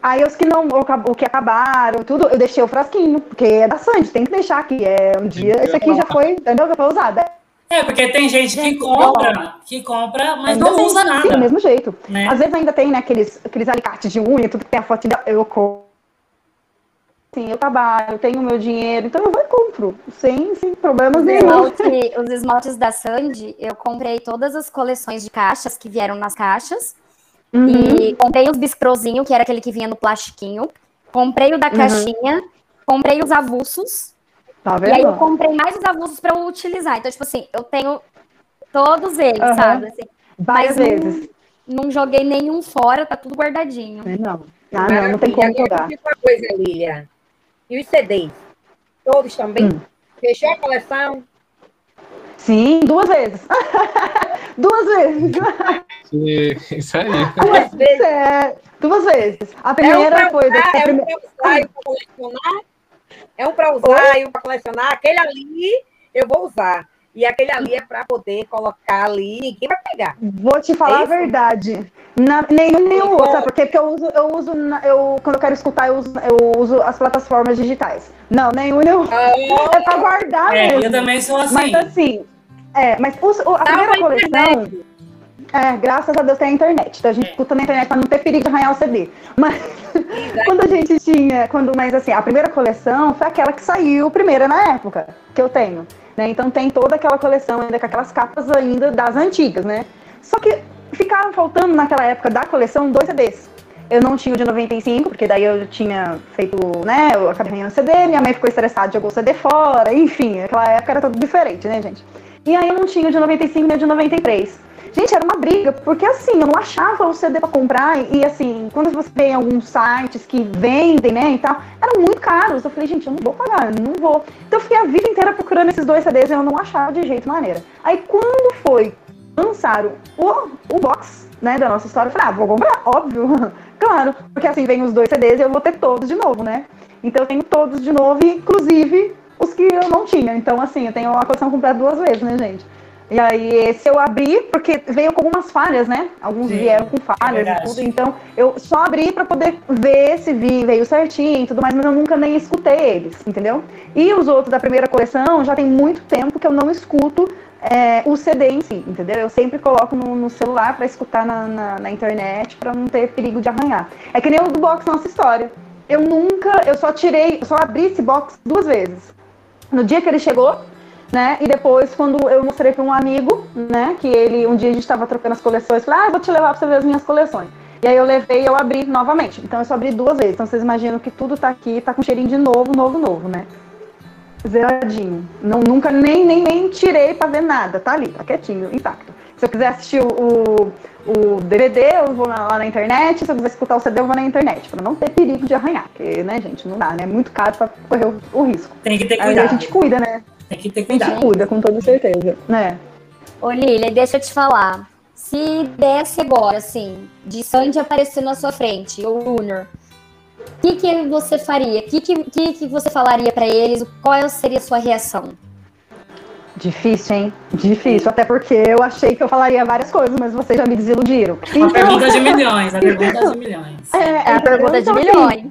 Aí os que não, o que acabaram, tudo, eu deixei o frasquinho, porque é da Sandy, tem que deixar aqui. É um dia, esse aqui já foi, entendeu? Já foi usado. É, porque tem gente que compra, que compra, mas ainda não tem, usa nada. Sim, do mesmo jeito. Né? Às vezes ainda tem, né, aqueles, aqueles alicates de unha, tudo que tem a fotinha, eu compro Sim, eu trabalho, tenho meu dinheiro, então eu vou e compro, sem, sem problemas nenhum. os esmaltes da Sandy, eu comprei todas as coleções de caixas que vieram nas caixas. Uhum. E comprei os biscrozinho, que era aquele que vinha no plastiquinho. Comprei o da uhum. caixinha. Comprei os avulsos. Tá vendo? E aí eu comprei mais os avulsos para eu utilizar. Então, tipo assim, eu tenho todos eles, uhum. sabe? Assim, Várias vezes. Não, não, joguei nenhum fora, tá tudo guardadinho. Não. Ah, não, não tem como jogar. Uma coisa, Lilia. E os CDs? Todos também? Hum. Fechou a coleção? Sim, duas vezes. <laughs> duas vezes. Sim, isso aí. <laughs> Duas <laughs> vezes. É, duas vezes. A primeira é um foi. Usar, é um para usar e para colecionar. É um para usar e um para colecionar. Aquele ali eu vou usar. E aquele ali é para poder colocar ali, ninguém vai pegar. Vou te falar é a verdade. Na, nenhum nem o outro, sabe por quê? Porque eu uso, eu uso, eu, quando eu quero escutar, eu uso, eu uso as plataformas digitais. Não, nenhum nem o outro. É pra guardar É, mesmo. eu também sou assim. Mas assim, é, mas os- o- a primeira coleção. É, graças a Deus tem a internet. Então a gente escuta na internet pra não ter perigo de arranhar o CD. Mas <laughs> quando a gente tinha. Quando, mas assim, a primeira coleção foi aquela que saiu primeira na época que eu tenho. Né? Então tem toda aquela coleção ainda com aquelas capas ainda das antigas, né? Só que ficaram faltando naquela época da coleção dois CDs. Eu não tinha o de 95, porque daí eu tinha feito, né? Eu acabei ganhando CD, minha mãe ficou estressada, jogou o CD fora, enfim, aquela época era tudo diferente, né, gente? E aí eu não tinha o de 95 nem o de 93. Gente, era uma briga, porque assim, eu não achava o CD pra comprar, e assim, quando você vê alguns sites que vendem, né, e tal, eram muito caros. Eu falei, gente, eu não vou pagar, eu não vou. Então eu fiquei a vida inteira procurando esses dois CDs e eu não achava de jeito maneira. Aí quando foi lançaram o, o box, né, da nossa história, eu falei, ah, vou comprar, óbvio, <laughs> claro, porque assim vem os dois CDs e eu vou ter todos de novo, né? Então eu tenho todos de novo, inclusive os que eu não tinha. Então, assim, eu tenho a coleção completa duas vezes, né, gente? E aí, esse eu abri porque veio com algumas falhas, né? Alguns Sim, vieram com é falhas e verdade. tudo. Então, eu só abri pra poder ver se vi, veio certinho e tudo mais, mas eu nunca nem escutei eles, entendeu? E os outros da primeira coleção já tem muito tempo que eu não escuto é, o CD em si, entendeu? Eu sempre coloco no, no celular pra escutar na, na, na internet pra não ter perigo de arranhar. É que nem o do box Nossa História. Eu nunca, eu só tirei, eu só abri esse box duas vezes. No dia que ele chegou, né? E depois, quando eu mostrei para um amigo, né? Que ele, um dia a gente estava trocando as coleções, falei, ah, vou te levar para você ver as minhas coleções. E aí eu levei e eu abri novamente. Então eu só abri duas vezes. Então vocês imaginam que tudo tá aqui, tá com cheirinho de novo, novo, novo, né? Zeradinho. Não, nunca nem, nem, nem tirei pra ver nada. Tá ali, tá quietinho, intacto. Se eu quiser assistir o, o, o DVD, eu vou lá na internet. Se eu quiser escutar o CD, eu vou na internet. Pra não ter perigo de arranhar. Porque, né, gente, não dá, né? É muito caro pra correr o, o risco. Tem que ter Aí a cuidado. gente cuida, né? Tem que ter A gente cuidado. cuida, com toda certeza. Né? Ô, Lilia, deixa eu te falar. Se desse agora, assim, de Sandy aparecer na sua frente, ou Junior, o que, que você faria? O que, que, que, que você falaria pra eles? Qual seria a sua reação? Difícil, hein? Difícil. Até porque eu achei que eu falaria várias coisas, mas vocês já me desiludiram. Uma pergunta de milhões, a <laughs> pergunta de milhões. É, É a pergunta de Então, assim, milhões.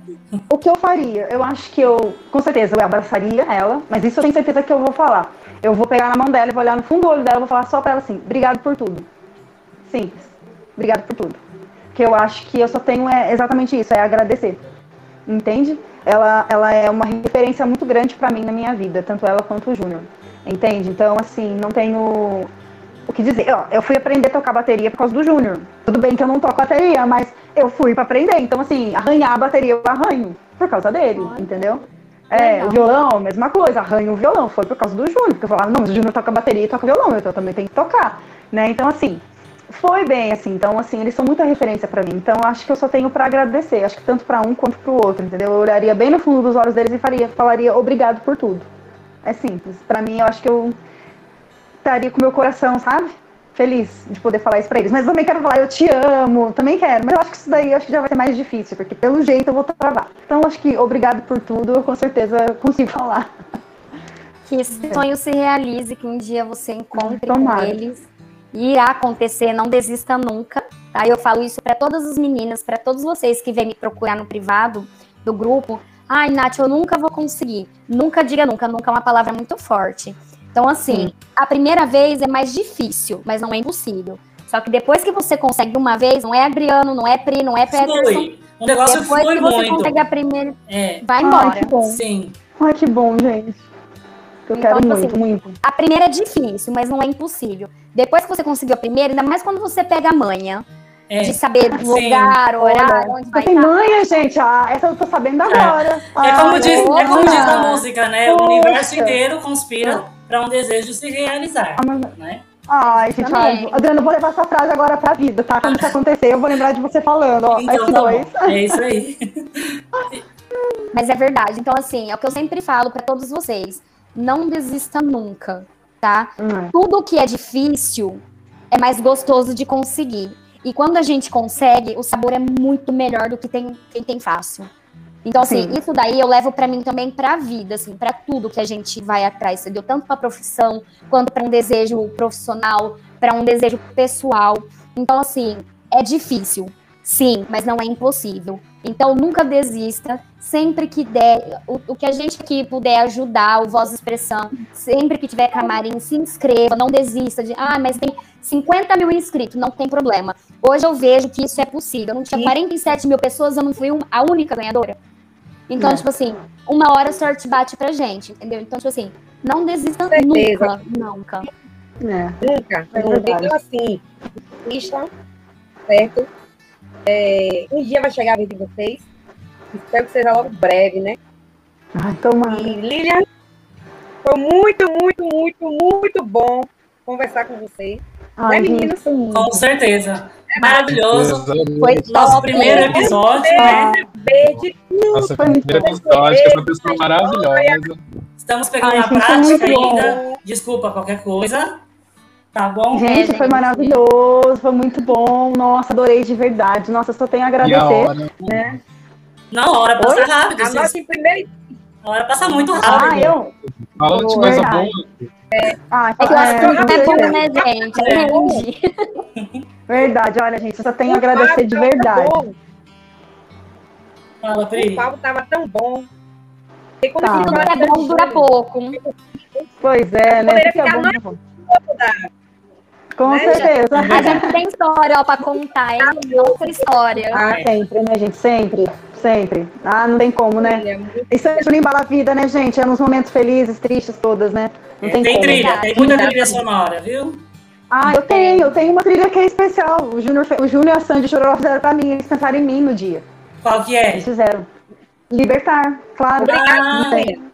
O que eu faria? Eu acho que eu, com certeza, eu abraçaria ela, mas isso eu tenho certeza que eu vou falar. Eu vou pegar na mão dela e vou olhar no fundo do olho dela e vou falar só pra ela assim: obrigado por tudo. Simples. Obrigado por tudo. Porque eu acho que eu só tenho é, exatamente isso, é agradecer. Entende? Ela, ela é uma referência muito grande pra mim na minha vida, tanto ela quanto o Júnior. Entende? Então, assim, não tenho o que dizer. Ó, eu fui aprender a tocar bateria por causa do Júnior. Tudo bem que eu não toco bateria, mas eu fui pra aprender. Então, assim, arranhar a bateria eu arranho por causa dele, entendeu? É, Legal. o violão, mesma coisa, arranho o violão, foi por causa do Júnior, porque eu falava, não, mas o Júnior toca bateria e toca violão, então eu também tenho que tocar, né? Então, assim, foi bem, assim, então, assim, eles são muita referência pra mim, então acho que eu só tenho pra agradecer, acho que tanto pra um quanto pro outro, entendeu? Eu olharia bem no fundo dos olhos deles e faria, falaria obrigado por tudo. É simples, pra mim, eu acho que eu estaria com o meu coração, sabe? Feliz de poder falar isso pra eles. Mas eu também quero falar, eu te amo, também quero. Mas eu acho que isso daí eu acho que já vai ser mais difícil, porque pelo jeito eu vou travar. Então acho que obrigado por tudo, eu com certeza consigo falar. Que esse sonho se realize, que um dia você encontre com eles. E irá acontecer, não desista nunca. Tá? Eu falo isso para todas as meninas, para todos vocês que vêm me procurar no privado do grupo. Ai, Nath, eu nunca vou conseguir. Nunca diga nunca, nunca é uma palavra muito forte. Então, assim, a primeira vez é mais difícil, mas não é impossível. Só que depois que você consegue uma vez, não é Adriano, não é Pri, não é Peterson. Flui. O negócio Depois foi que você muito. consegue a primeira, É, vai Ai, embora. que bom. sim. Ai, que bom, gente. Eu Então, quero tipo muito, assim, muito. A primeira é difícil, mas não é impossível. Depois que você conseguiu a primeira, ainda mais quando você pega a manha É. de saber Sim. lugar, horário, onde vai tem estar. manha, gente. Ah, essa eu tô sabendo agora. É como, Ai, diz, é como diz a música, né? O Poxa. universo inteiro conspira para um desejo se realizar. Né? Ai, gente, ai. Adriana, eu vou levar essa frase agora pra vida, tá? Quando isso acontecer, eu vou lembrar de você falando, ó. Então, F2. tá. É isso aí. <laughs> Mas é verdade. Então, assim, é o que eu sempre falo pra todos vocês. Não desista nunca, tá? Hum, Tudo que é difícil é mais gostoso de conseguir. E quando a gente consegue, o sabor é muito melhor do que tem, quem tem fácil. Então, assim, Sim. isso daí eu levo pra mim também pra vida, assim, pra tudo que a gente vai atrás, entendeu? Tanto pra profissão, quanto pra um desejo profissional, pra um desejo pessoal. Então, assim, É difícil, sim, mas não é impossível. Então nunca desista, sempre que der, o, o que a gente aqui puder ajudar, o Voz Expressão, sempre que tiver camarim, se inscreva, não desista de, ah, mas tem 50 mil inscritos, não tem problema. Hoje eu vejo que isso é possível. Eu não tinha Sim. 47 mil pessoas, eu não fui um- a única ganhadora. Então, É. tipo assim, uma hora a sorte bate pra gente, entendeu? Então, tipo assim, não desista certeza. nunca, nunca. É. Nunca. É. Então, assim, assistam, certo? É, um dia vai chegar a vez de vocês. Espero que seja logo breve, né? Ai, tomara. E Lilian, foi muito, muito, muito, muito bom conversar com você. Ai, né, sim. Com certeza. Maravilhoso. Foi Nosso top. primeiro episódio, Ah. né? Beijo. Nossa, Foi primeiro muito episódio, bom. essa pessoa maravilhosa. Estamos pegando Ai, a prática muito bom. ainda. Desculpa qualquer coisa. Tá bom? Gente, É, foi maravilhoso, foi muito bom. Nossa, adorei de verdade. Nossa, só tenho a E a agradecer. hora. né? Não, a hora passa Oi? rápido. A vocês- nossa em primeiro A hora passa muito Ah, rápido. eu? Falando de coisa Verdade. boa, Ah, É que o é, assunto é bom, né, É. gente? Entendi. verdade, olha, gente, eu só tenho a agradecer de verdade. bom, Fala, Pri. O papo tava tão bom. E quando Tá. Tudo fala que é bom dura pouco. Pois é, né? Poderia é ficar bom, mais- tá bom. da- Com né, certeza. A gente tem história, ó, pra contar, hein? Outra história. Ah, sempre, né, gente? Sempre, sempre. Ah, não tem como, né? Isso é embala a vida, né, gente? É nos momentos felizes, tristes, todas, né? Não tem, Tem como. trilha, tem muita trilha sonora, viu? Ah, eu tenho, eu tenho uma trilha que é especial. O Júnior, o Júnior e a Sandy Chororó fizeram pra mim, eles pensaram em mim no dia. Qual que é? Eles fizeram. Libertar, claro. Ah, Tem.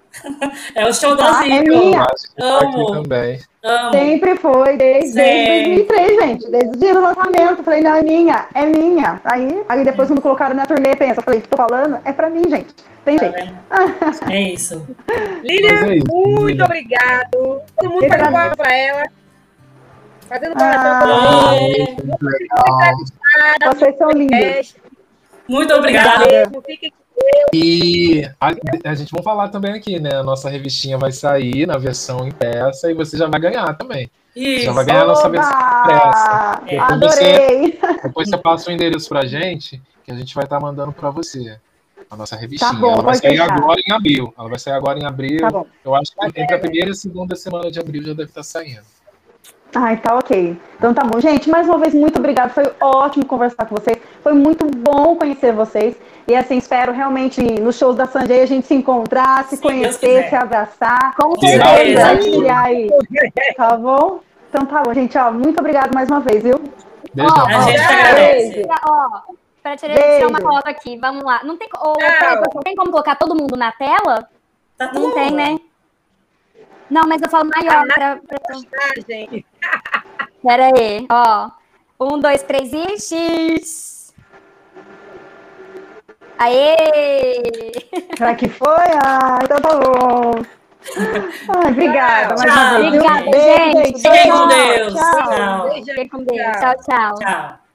É o show Ah, das é minha. Amo. também. Amo. Sempre foi, desde, desde Sim. 2003, gente. Desde o dia do lançamento. Falei, não, é minha, é minha. Aí, aí depois, quando colocaram na turnê, pensa, falei, tô falando, é pra mim, gente. Tem Tá jeito. É isso. <laughs> Lilian, é isso, muito Lilian. obrigado. Todo mundo fazendo bola pra ela. Fazendo Ah. bola Oi. Legal. Vocês são lindos. pra Muito obrigada. Fiquem E a, a gente vai falar também aqui, né? A nossa revistinha vai sair na versão impressa e você já vai ganhar também. Isso. Já vai ganhar a nossa versão impressa. É. Adorei! Depois você passa o endereço pra gente, que a gente vai estar mandando pra você. A nossa revistinha. Tá bom, Ela vai sair deixar. agora em abril. Ela vai sair agora em abril. Tá. Eu acho que entre a primeira e a segunda semana de abril já deve estar saindo. Ai, tá ok. Então tá bom. Gente, mais uma vez, muito obrigada. Foi ótimo conversar com vocês. Foi muito bom conhecer vocês. E assim, espero realmente nos shows da Sanjay a gente se encontrar, se Deus conhecer, se abraçar. Com certeza. Compartilhar aí. Tá bom? Então tá bom, gente. Ó, muito obrigada mais uma vez, viu? Beijão. Ó, A gente agradece. Ó, pra tirar, tirar uma Beijo. foto aqui, vamos lá. Não tem, ô, Tchau. Pepa, não tem como colocar todo mundo na tela? Tá Não tem, né? Não, mas eu falo maior pra, pra... Ah, gente. Pera aí, ó. Um, dois, três e X. Aê! Será que foi? Ah, então tá bom. Ai, obrigada. Tchau. mais uma vez, viu? Obrigada, Beijo, gente. Fiquem com Deus. tchau. Tchau. Beijo. Fiquem com Deus. Tchau. Tchau, tchau. Tchau.